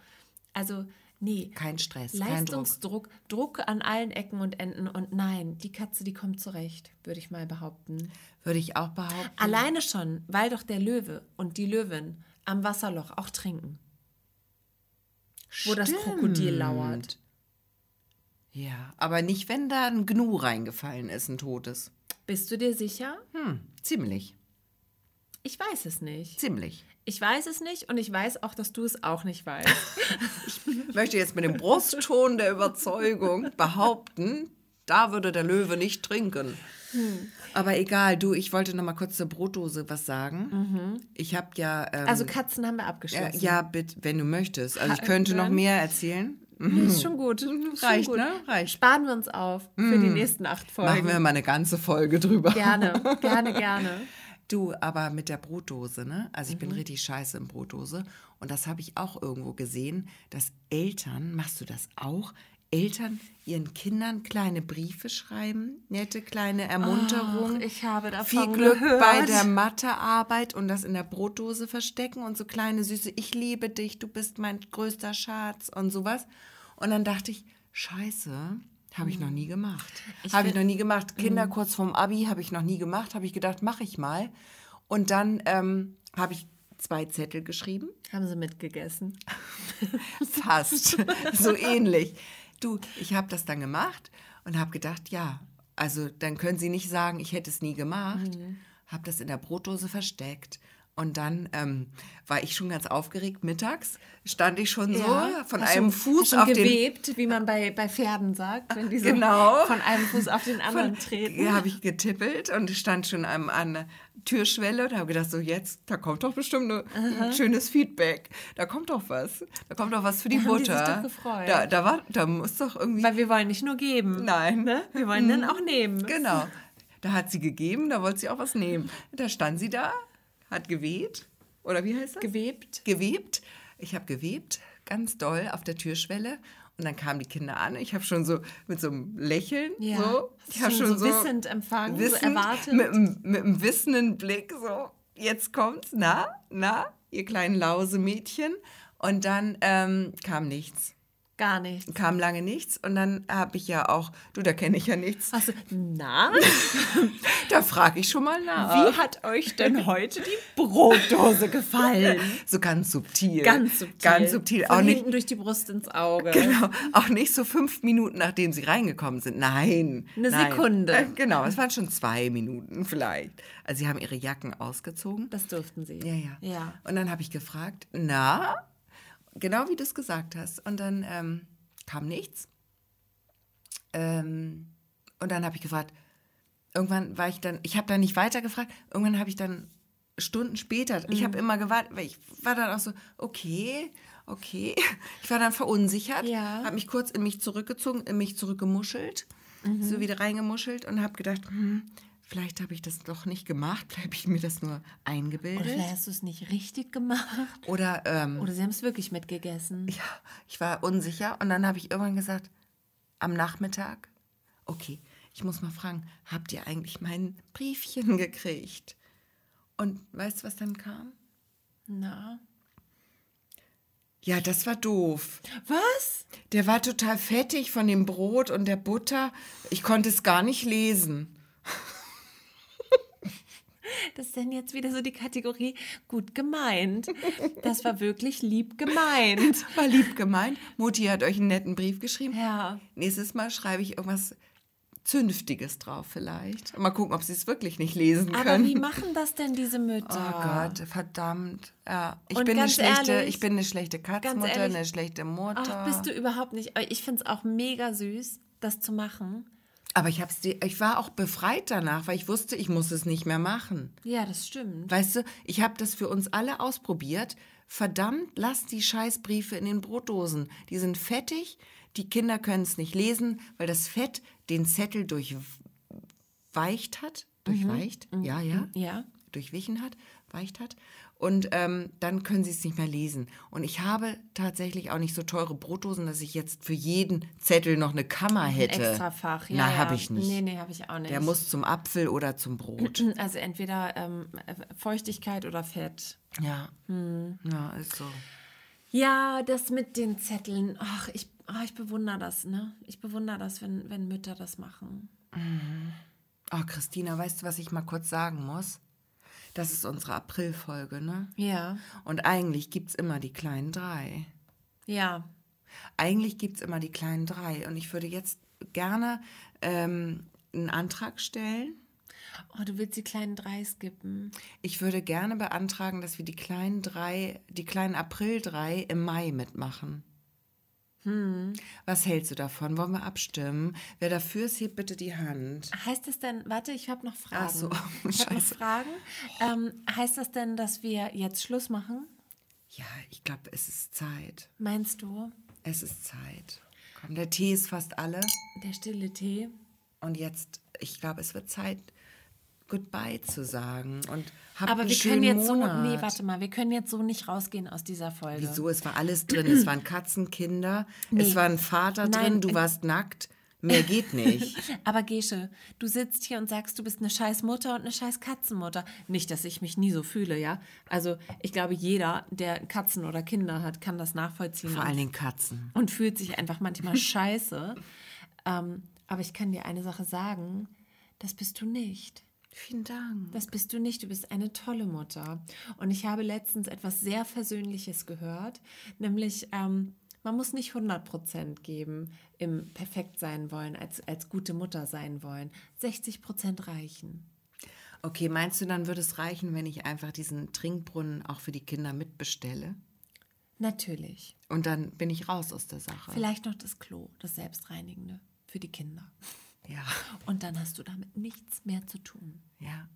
also nee. Kein Stress, kein Druck. Leistungsdruck, Druck an allen Ecken und Enden und nein, die Katze, die kommt zurecht, würde ich mal behaupten. Würde ich auch behaupten. Alleine schon, weil doch der Löwe und die Löwin am Wasserloch auch trinken, wo das Krokodil Stimmt. lauert. Ja, aber nicht, wenn da ein Gnu reingefallen ist, ein totes. Bist du dir sicher? Hm, ziemlich. Ich weiß es nicht. Ziemlich. Ich weiß es nicht und ich weiß auch, dass du es auch nicht weißt. Ich möchte jetzt mit dem Brustton der Überzeugung behaupten, da würde der Löwe nicht trinken. Aber egal, du, ich wollte noch mal kurz zur Brotdose was sagen. Ich habe ja. Ähm, Also Katzen haben wir äh, abgeschlossen. ja, bitte, wenn du möchtest. Also ich könnte noch mehr erzählen. Nee, ist schon gut. Ist schon Reicht, gut. ne? Reicht. Sparen wir uns auf für die nächsten acht Folgen. Machen wir mal eine ganze Folge drüber. Gerne, gerne, gerne. Du, aber mit der Brotdose, ne? Also ich bin richtig scheiße in Brotdose. Und das habe ich auch irgendwo gesehen, dass Eltern, machst du das auch? Eltern ihren Kindern kleine Briefe schreiben, nette kleine Ermunterungen. Och, ich habe davon Viel Glück gehört. bei der Mathearbeit und das in der Brotdose verstecken und so kleine süße, ich liebe dich, du bist mein größter Schatz und sowas. Und dann dachte ich, scheiße, habe ich noch nie gemacht. Habe ich noch nie gemacht. Kinder kurz vorm Abi habe ich noch nie gemacht. Habe ich gedacht, mache ich mal. Und dann ähm, habe ich zwei Zettel geschrieben. Haben sie mitgegessen? Fast. so ähnlich. Du, ich habe das dann gemacht und habe gedacht, ja, also dann können Sie nicht sagen, ich hätte es nie gemacht. Habe das in der Brotdose versteckt. Und dann ähm, war ich schon ganz aufgeregt. Mittags stand ich schon so von einem schon- Fuß auf den gewebt, wie man bei, bei Pferden sagt, wenn die so Genau. von einem Fuß auf den anderen treten. Ja, habe ich getippelt und stand schon an der Türschwelle und habe gedacht, so jetzt, da kommt doch bestimmt ne- ein schönes Feedback. Da kommt doch was. Da kommt doch was für die Da haben die sich doch gefreut. Da, da, war, da muss doch irgendwie. Weil wir wollen nicht nur geben. Nein. Ne? Wir wollen dann auch nehmen. Genau. Da hat sie gegeben, da wollte sie auch was nehmen. Da stand sie da, hat geweht. Oder wie heißt das? Gewebt. Gewebt. Ich habe gewebt, ganz doll auf der Türschwelle. Und dann kamen die Kinder an. Ich habe schon so mit so einem Lächeln Ja. so. Ich habe schon so so wissend empfangen, so wissend, erwartet. Mit, einem- mit einem wissenden Blick so. Jetzt kommt's. Na, na, ihr kleinen Lausemädchen. Und dann ähm, kam nichts. Gar nicht. Kam lange nichts. Und dann habe ich ja auch, du, da kenne ich ja nichts. Also, na, Da frage ich schon mal nach. wie hat euch denn heute die Brotdose gefallen? So ganz subtil. Ganz subtil. Ganz subtil. Von Auch nicht, hinten durch die Brust ins Auge. genau, auch nicht so fünf Minuten, nachdem sie reingekommen sind. Nein. Eine nein. Sekunde. Äh, Genau, es waren schon zwei Minuten vielleicht. Also sie haben ihre Jacken ausgezogen. Das durften sie. Ja, ja. Ja. Und dann habe ich gefragt, na, genau wie du es gesagt hast. Und dann ähm, kam nichts. Ähm, und dann habe ich gefragt, irgendwann war ich dann, ich habe dann nicht weiter gefragt, irgendwann habe ich dann Stunden später, ich Mhm. habe immer gewartet, weil ich war dann auch so, okay, okay. Ich war dann verunsichert, Ja. habe mich kurz in mich zurückgezogen, in mich zurückgemuschelt, Mhm. so wieder reingemuschelt und habe gedacht, hm, vielleicht habe ich das doch nicht gemacht, vielleicht habe ich mir das nur Oder eingebildet. vielleicht hast du es nicht richtig gemacht. Oder, ähm, Oder sie haben es wirklich mitgegessen. ja, ich war unsicher und dann habe ich irgendwann gesagt, am Nachmittag, okay, ich muss mal fragen, habt ihr eigentlich mein Briefchen gekriegt? Und weißt du, was dann kam? Na. Ja, das war doof. Was? Der war total fettig von dem Brot und der Butter. Ich konnte es gar nicht lesen. Das ist denn jetzt wieder so die Kategorie gut gemeint. Das war wirklich lieb gemeint. War lieb gemeint. Mutti hat euch einen netten Brief geschrieben. Ja. Nächstes Mal schreibe ich irgendwas Zünftiges drauf vielleicht. Mal gucken, ob sie es wirklich nicht lesen Aber können. wie machen das denn diese Mütter? Oh Gott, verdammt. Ja, ich bin eine schlechte, ehrlich- ich bin eine schlechte Katzmutter, ehrlich- eine schlechte Mutter. Ach, bist du überhaupt nicht. Ich finde es auch mega süß, das zu machen. Aber ich hab's ich war auch befreit danach, weil ich wusste, ich muss es nicht mehr machen. Ja, das stimmt. Weißt du, ich habe das für uns alle ausprobiert. Verdammt, lass die Scheißbriefe in den Brotdosen. Die sind fettig, die Kinder können es nicht lesen, weil das Fett den Zettel durchweicht hat. Durchweicht? Ja, ja. Ja. durchwichen hat, weicht hat. Und ähm, dann können sie es nicht mehr lesen. Und ich habe tatsächlich auch nicht so teure Brotdosen, dass ich jetzt für jeden Zettel noch eine Kammer hätte. Extrafach. Ja, Na, ja. habe ich nicht. Nee, nee, habe ich auch nicht. Der muss zum Apfel oder zum Brot. Also entweder ähm, Feuchtigkeit oder Fett. ja. Hm. Ja, ist so. Ja, das mit den Zetteln. Ach, ich, ah, ich bewundere das, ne? Ich bewundere das, wenn, wenn Mütter das machen. Oh, Christina, weißt du, was ich mal kurz sagen muss? Das ist unsere Aprilfolge, ne? Ja. Und eigentlich gibt es immer die kleinen drei. Ja. Eigentlich gibt es immer die kleinen drei. Und ich würde jetzt gerne ähm, einen Antrag stellen. Oh, du willst die kleinen drei skippen. Ich würde gerne beantragen, dass wir die kleinen drei, die kleinen April drei im Mai mitmachen. Hm. Was hältst du davon? Wollen wir abstimmen? Wer dafür ist, hebt bitte die Hand. Heißt das denn, warte, ich habe noch Fragen. Ach so, ich habe noch. Fragen. Ähm, heißt das denn, dass wir jetzt Schluss machen? Ja, ich glaube, es ist Zeit. Meinst du? Es ist Zeit. Komm, der Tee ist fast alle. Der stille Tee. Und jetzt, ich glaube, es wird Zeit, Goodbye zu sagen. Und habt Aber einen wir können jetzt Monat. so, nee, warte mal, wir können jetzt so nicht rausgehen aus dieser Folge. Wieso? Es war alles drin. Es waren Katzenkinder. Nee. Es war ein Vater Nein, drin. Du äh, warst nackt. Mehr geht nicht. Aber Gesche, du sitzt hier und sagst, du bist eine scheiß Mutter und eine scheiß Katzenmutter. Nicht, dass ich mich nie so fühle, ja? Also ich glaube, jeder, der Katzen oder Kinder hat, kann das nachvollziehen. Vor allen Dingen Katzen. und fühlt sich einfach manchmal scheiße. Ähm, aber ich kann dir eine Sache sagen, das bist du nicht. Vielen Dank. Das bist du nicht. Du bist eine tolle Mutter. Und ich habe letztens etwas sehr Versöhnliches gehört, nämlich ähm, man muss nicht 100% geben im perfekt sein wollen, als, als gute Mutter sein wollen. 60% reichen. Okay, meinst du, dann würde es reichen, wenn ich einfach diesen Trinkbrunnen auch für die Kinder mitbestelle? Natürlich. Und dann bin ich raus aus der Sache. Vielleicht noch das Klo, das Selbstreinigende für die Kinder. Ja, Und dann hast du damit nichts mehr zu tun. ja.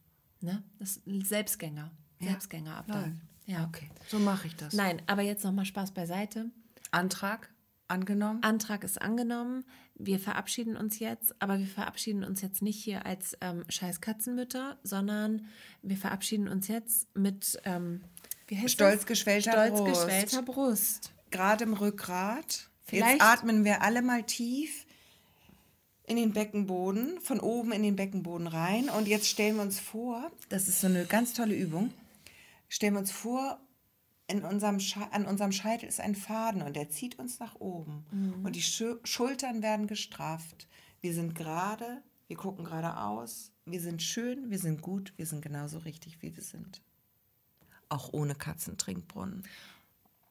Ne? Das Selbstgänger. Ja. Selbstgänger ab dann. Ja. Okay, so mache ich das. Nein, aber jetzt nochmal Spaß beiseite. Antrag angenommen? Antrag ist angenommen. Wir verabschieden uns jetzt, aber wir verabschieden uns jetzt nicht hier als ähm, scheiß Katzenmütter, sondern wir verabschieden uns jetzt mit ähm, wie heißt Stolz das? geschwellter Stolz Brust. geschwellter Brust. Gerade im Rückgrat. Vielleicht- Jetzt atmen wir alle mal tief in den Beckenboden, von oben in den Beckenboden rein. Und jetzt stellen wir uns vor, das ist so eine ganz tolle Übung, stellen wir uns vor, in unserem Sche an unserem Scheitel ist ein Faden und der zieht uns nach oben. Und die Schu Schultern werden gestrafft. Wir sind gerade, wir gucken geradeaus, wir sind schön, wir sind gut, wir sind genauso richtig, wie wir sind. Auch ohne Katzentrinkbrunnen.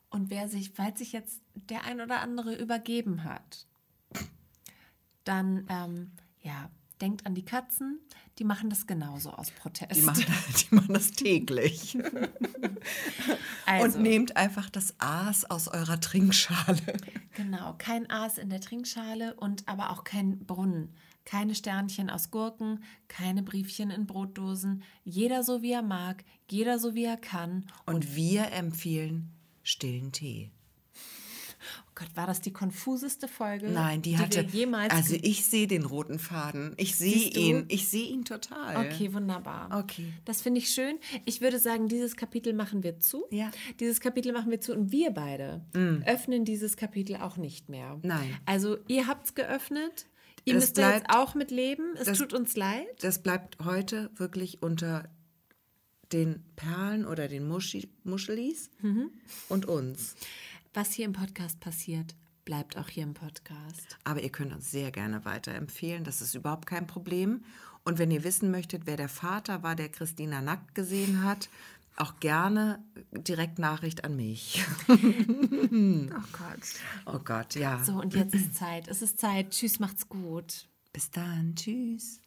Und wer sich, falls sich jetzt der ein oder andere übergeben hat, dann ähm, ja, denkt an die Katzen, die machen das genauso aus Protest. Die machen, die machen das täglich. also, Und nehmt einfach das Aas aus eurer Trinkschale. Genau, kein Aas in der Trinkschale und aber auch kein Brunnen. Keine Sternchen aus Gurken, keine Briefchen in Brotdosen. Jeder so wie er mag, jeder so wie er kann. Und wir empfehlen stillen Tee. Gott, war das die konfuseste Folge, Nein, die hatte. wir jemals. also ich sehe den roten Faden. Ich sehe ihn. Ich sehe ihn total. Okay, wunderbar. Okay. Das finde ich schön. Ich würde sagen, dieses Kapitel machen wir zu. Ja. Mm. Dieses Kapitel machen wir zu und wir beide öffnen dieses Kapitel auch nicht mehr. Nein. Also ihr habt es geöffnet. Ihr Es müsst da jetzt bleibt- auch mit leben. Es das- tut uns leid. Das bleibt heute wirklich unter den Perlen oder den Muschi Muschelis Mhm. und uns. Was hier im Podcast passiert, bleibt auch hier im Podcast. Aber ihr könnt uns sehr gerne weiterempfehlen. Das ist überhaupt kein Problem. Und wenn ihr wissen möchtet, wer der Vater war, der Christina nackt gesehen hat, auch gerne direkt Nachricht an mich. Oh Gott. Oh Gott, ja. So, und jetzt ist Zeit. Es ist Zeit. Tschüss, macht's gut. Bis dann. Tschüss.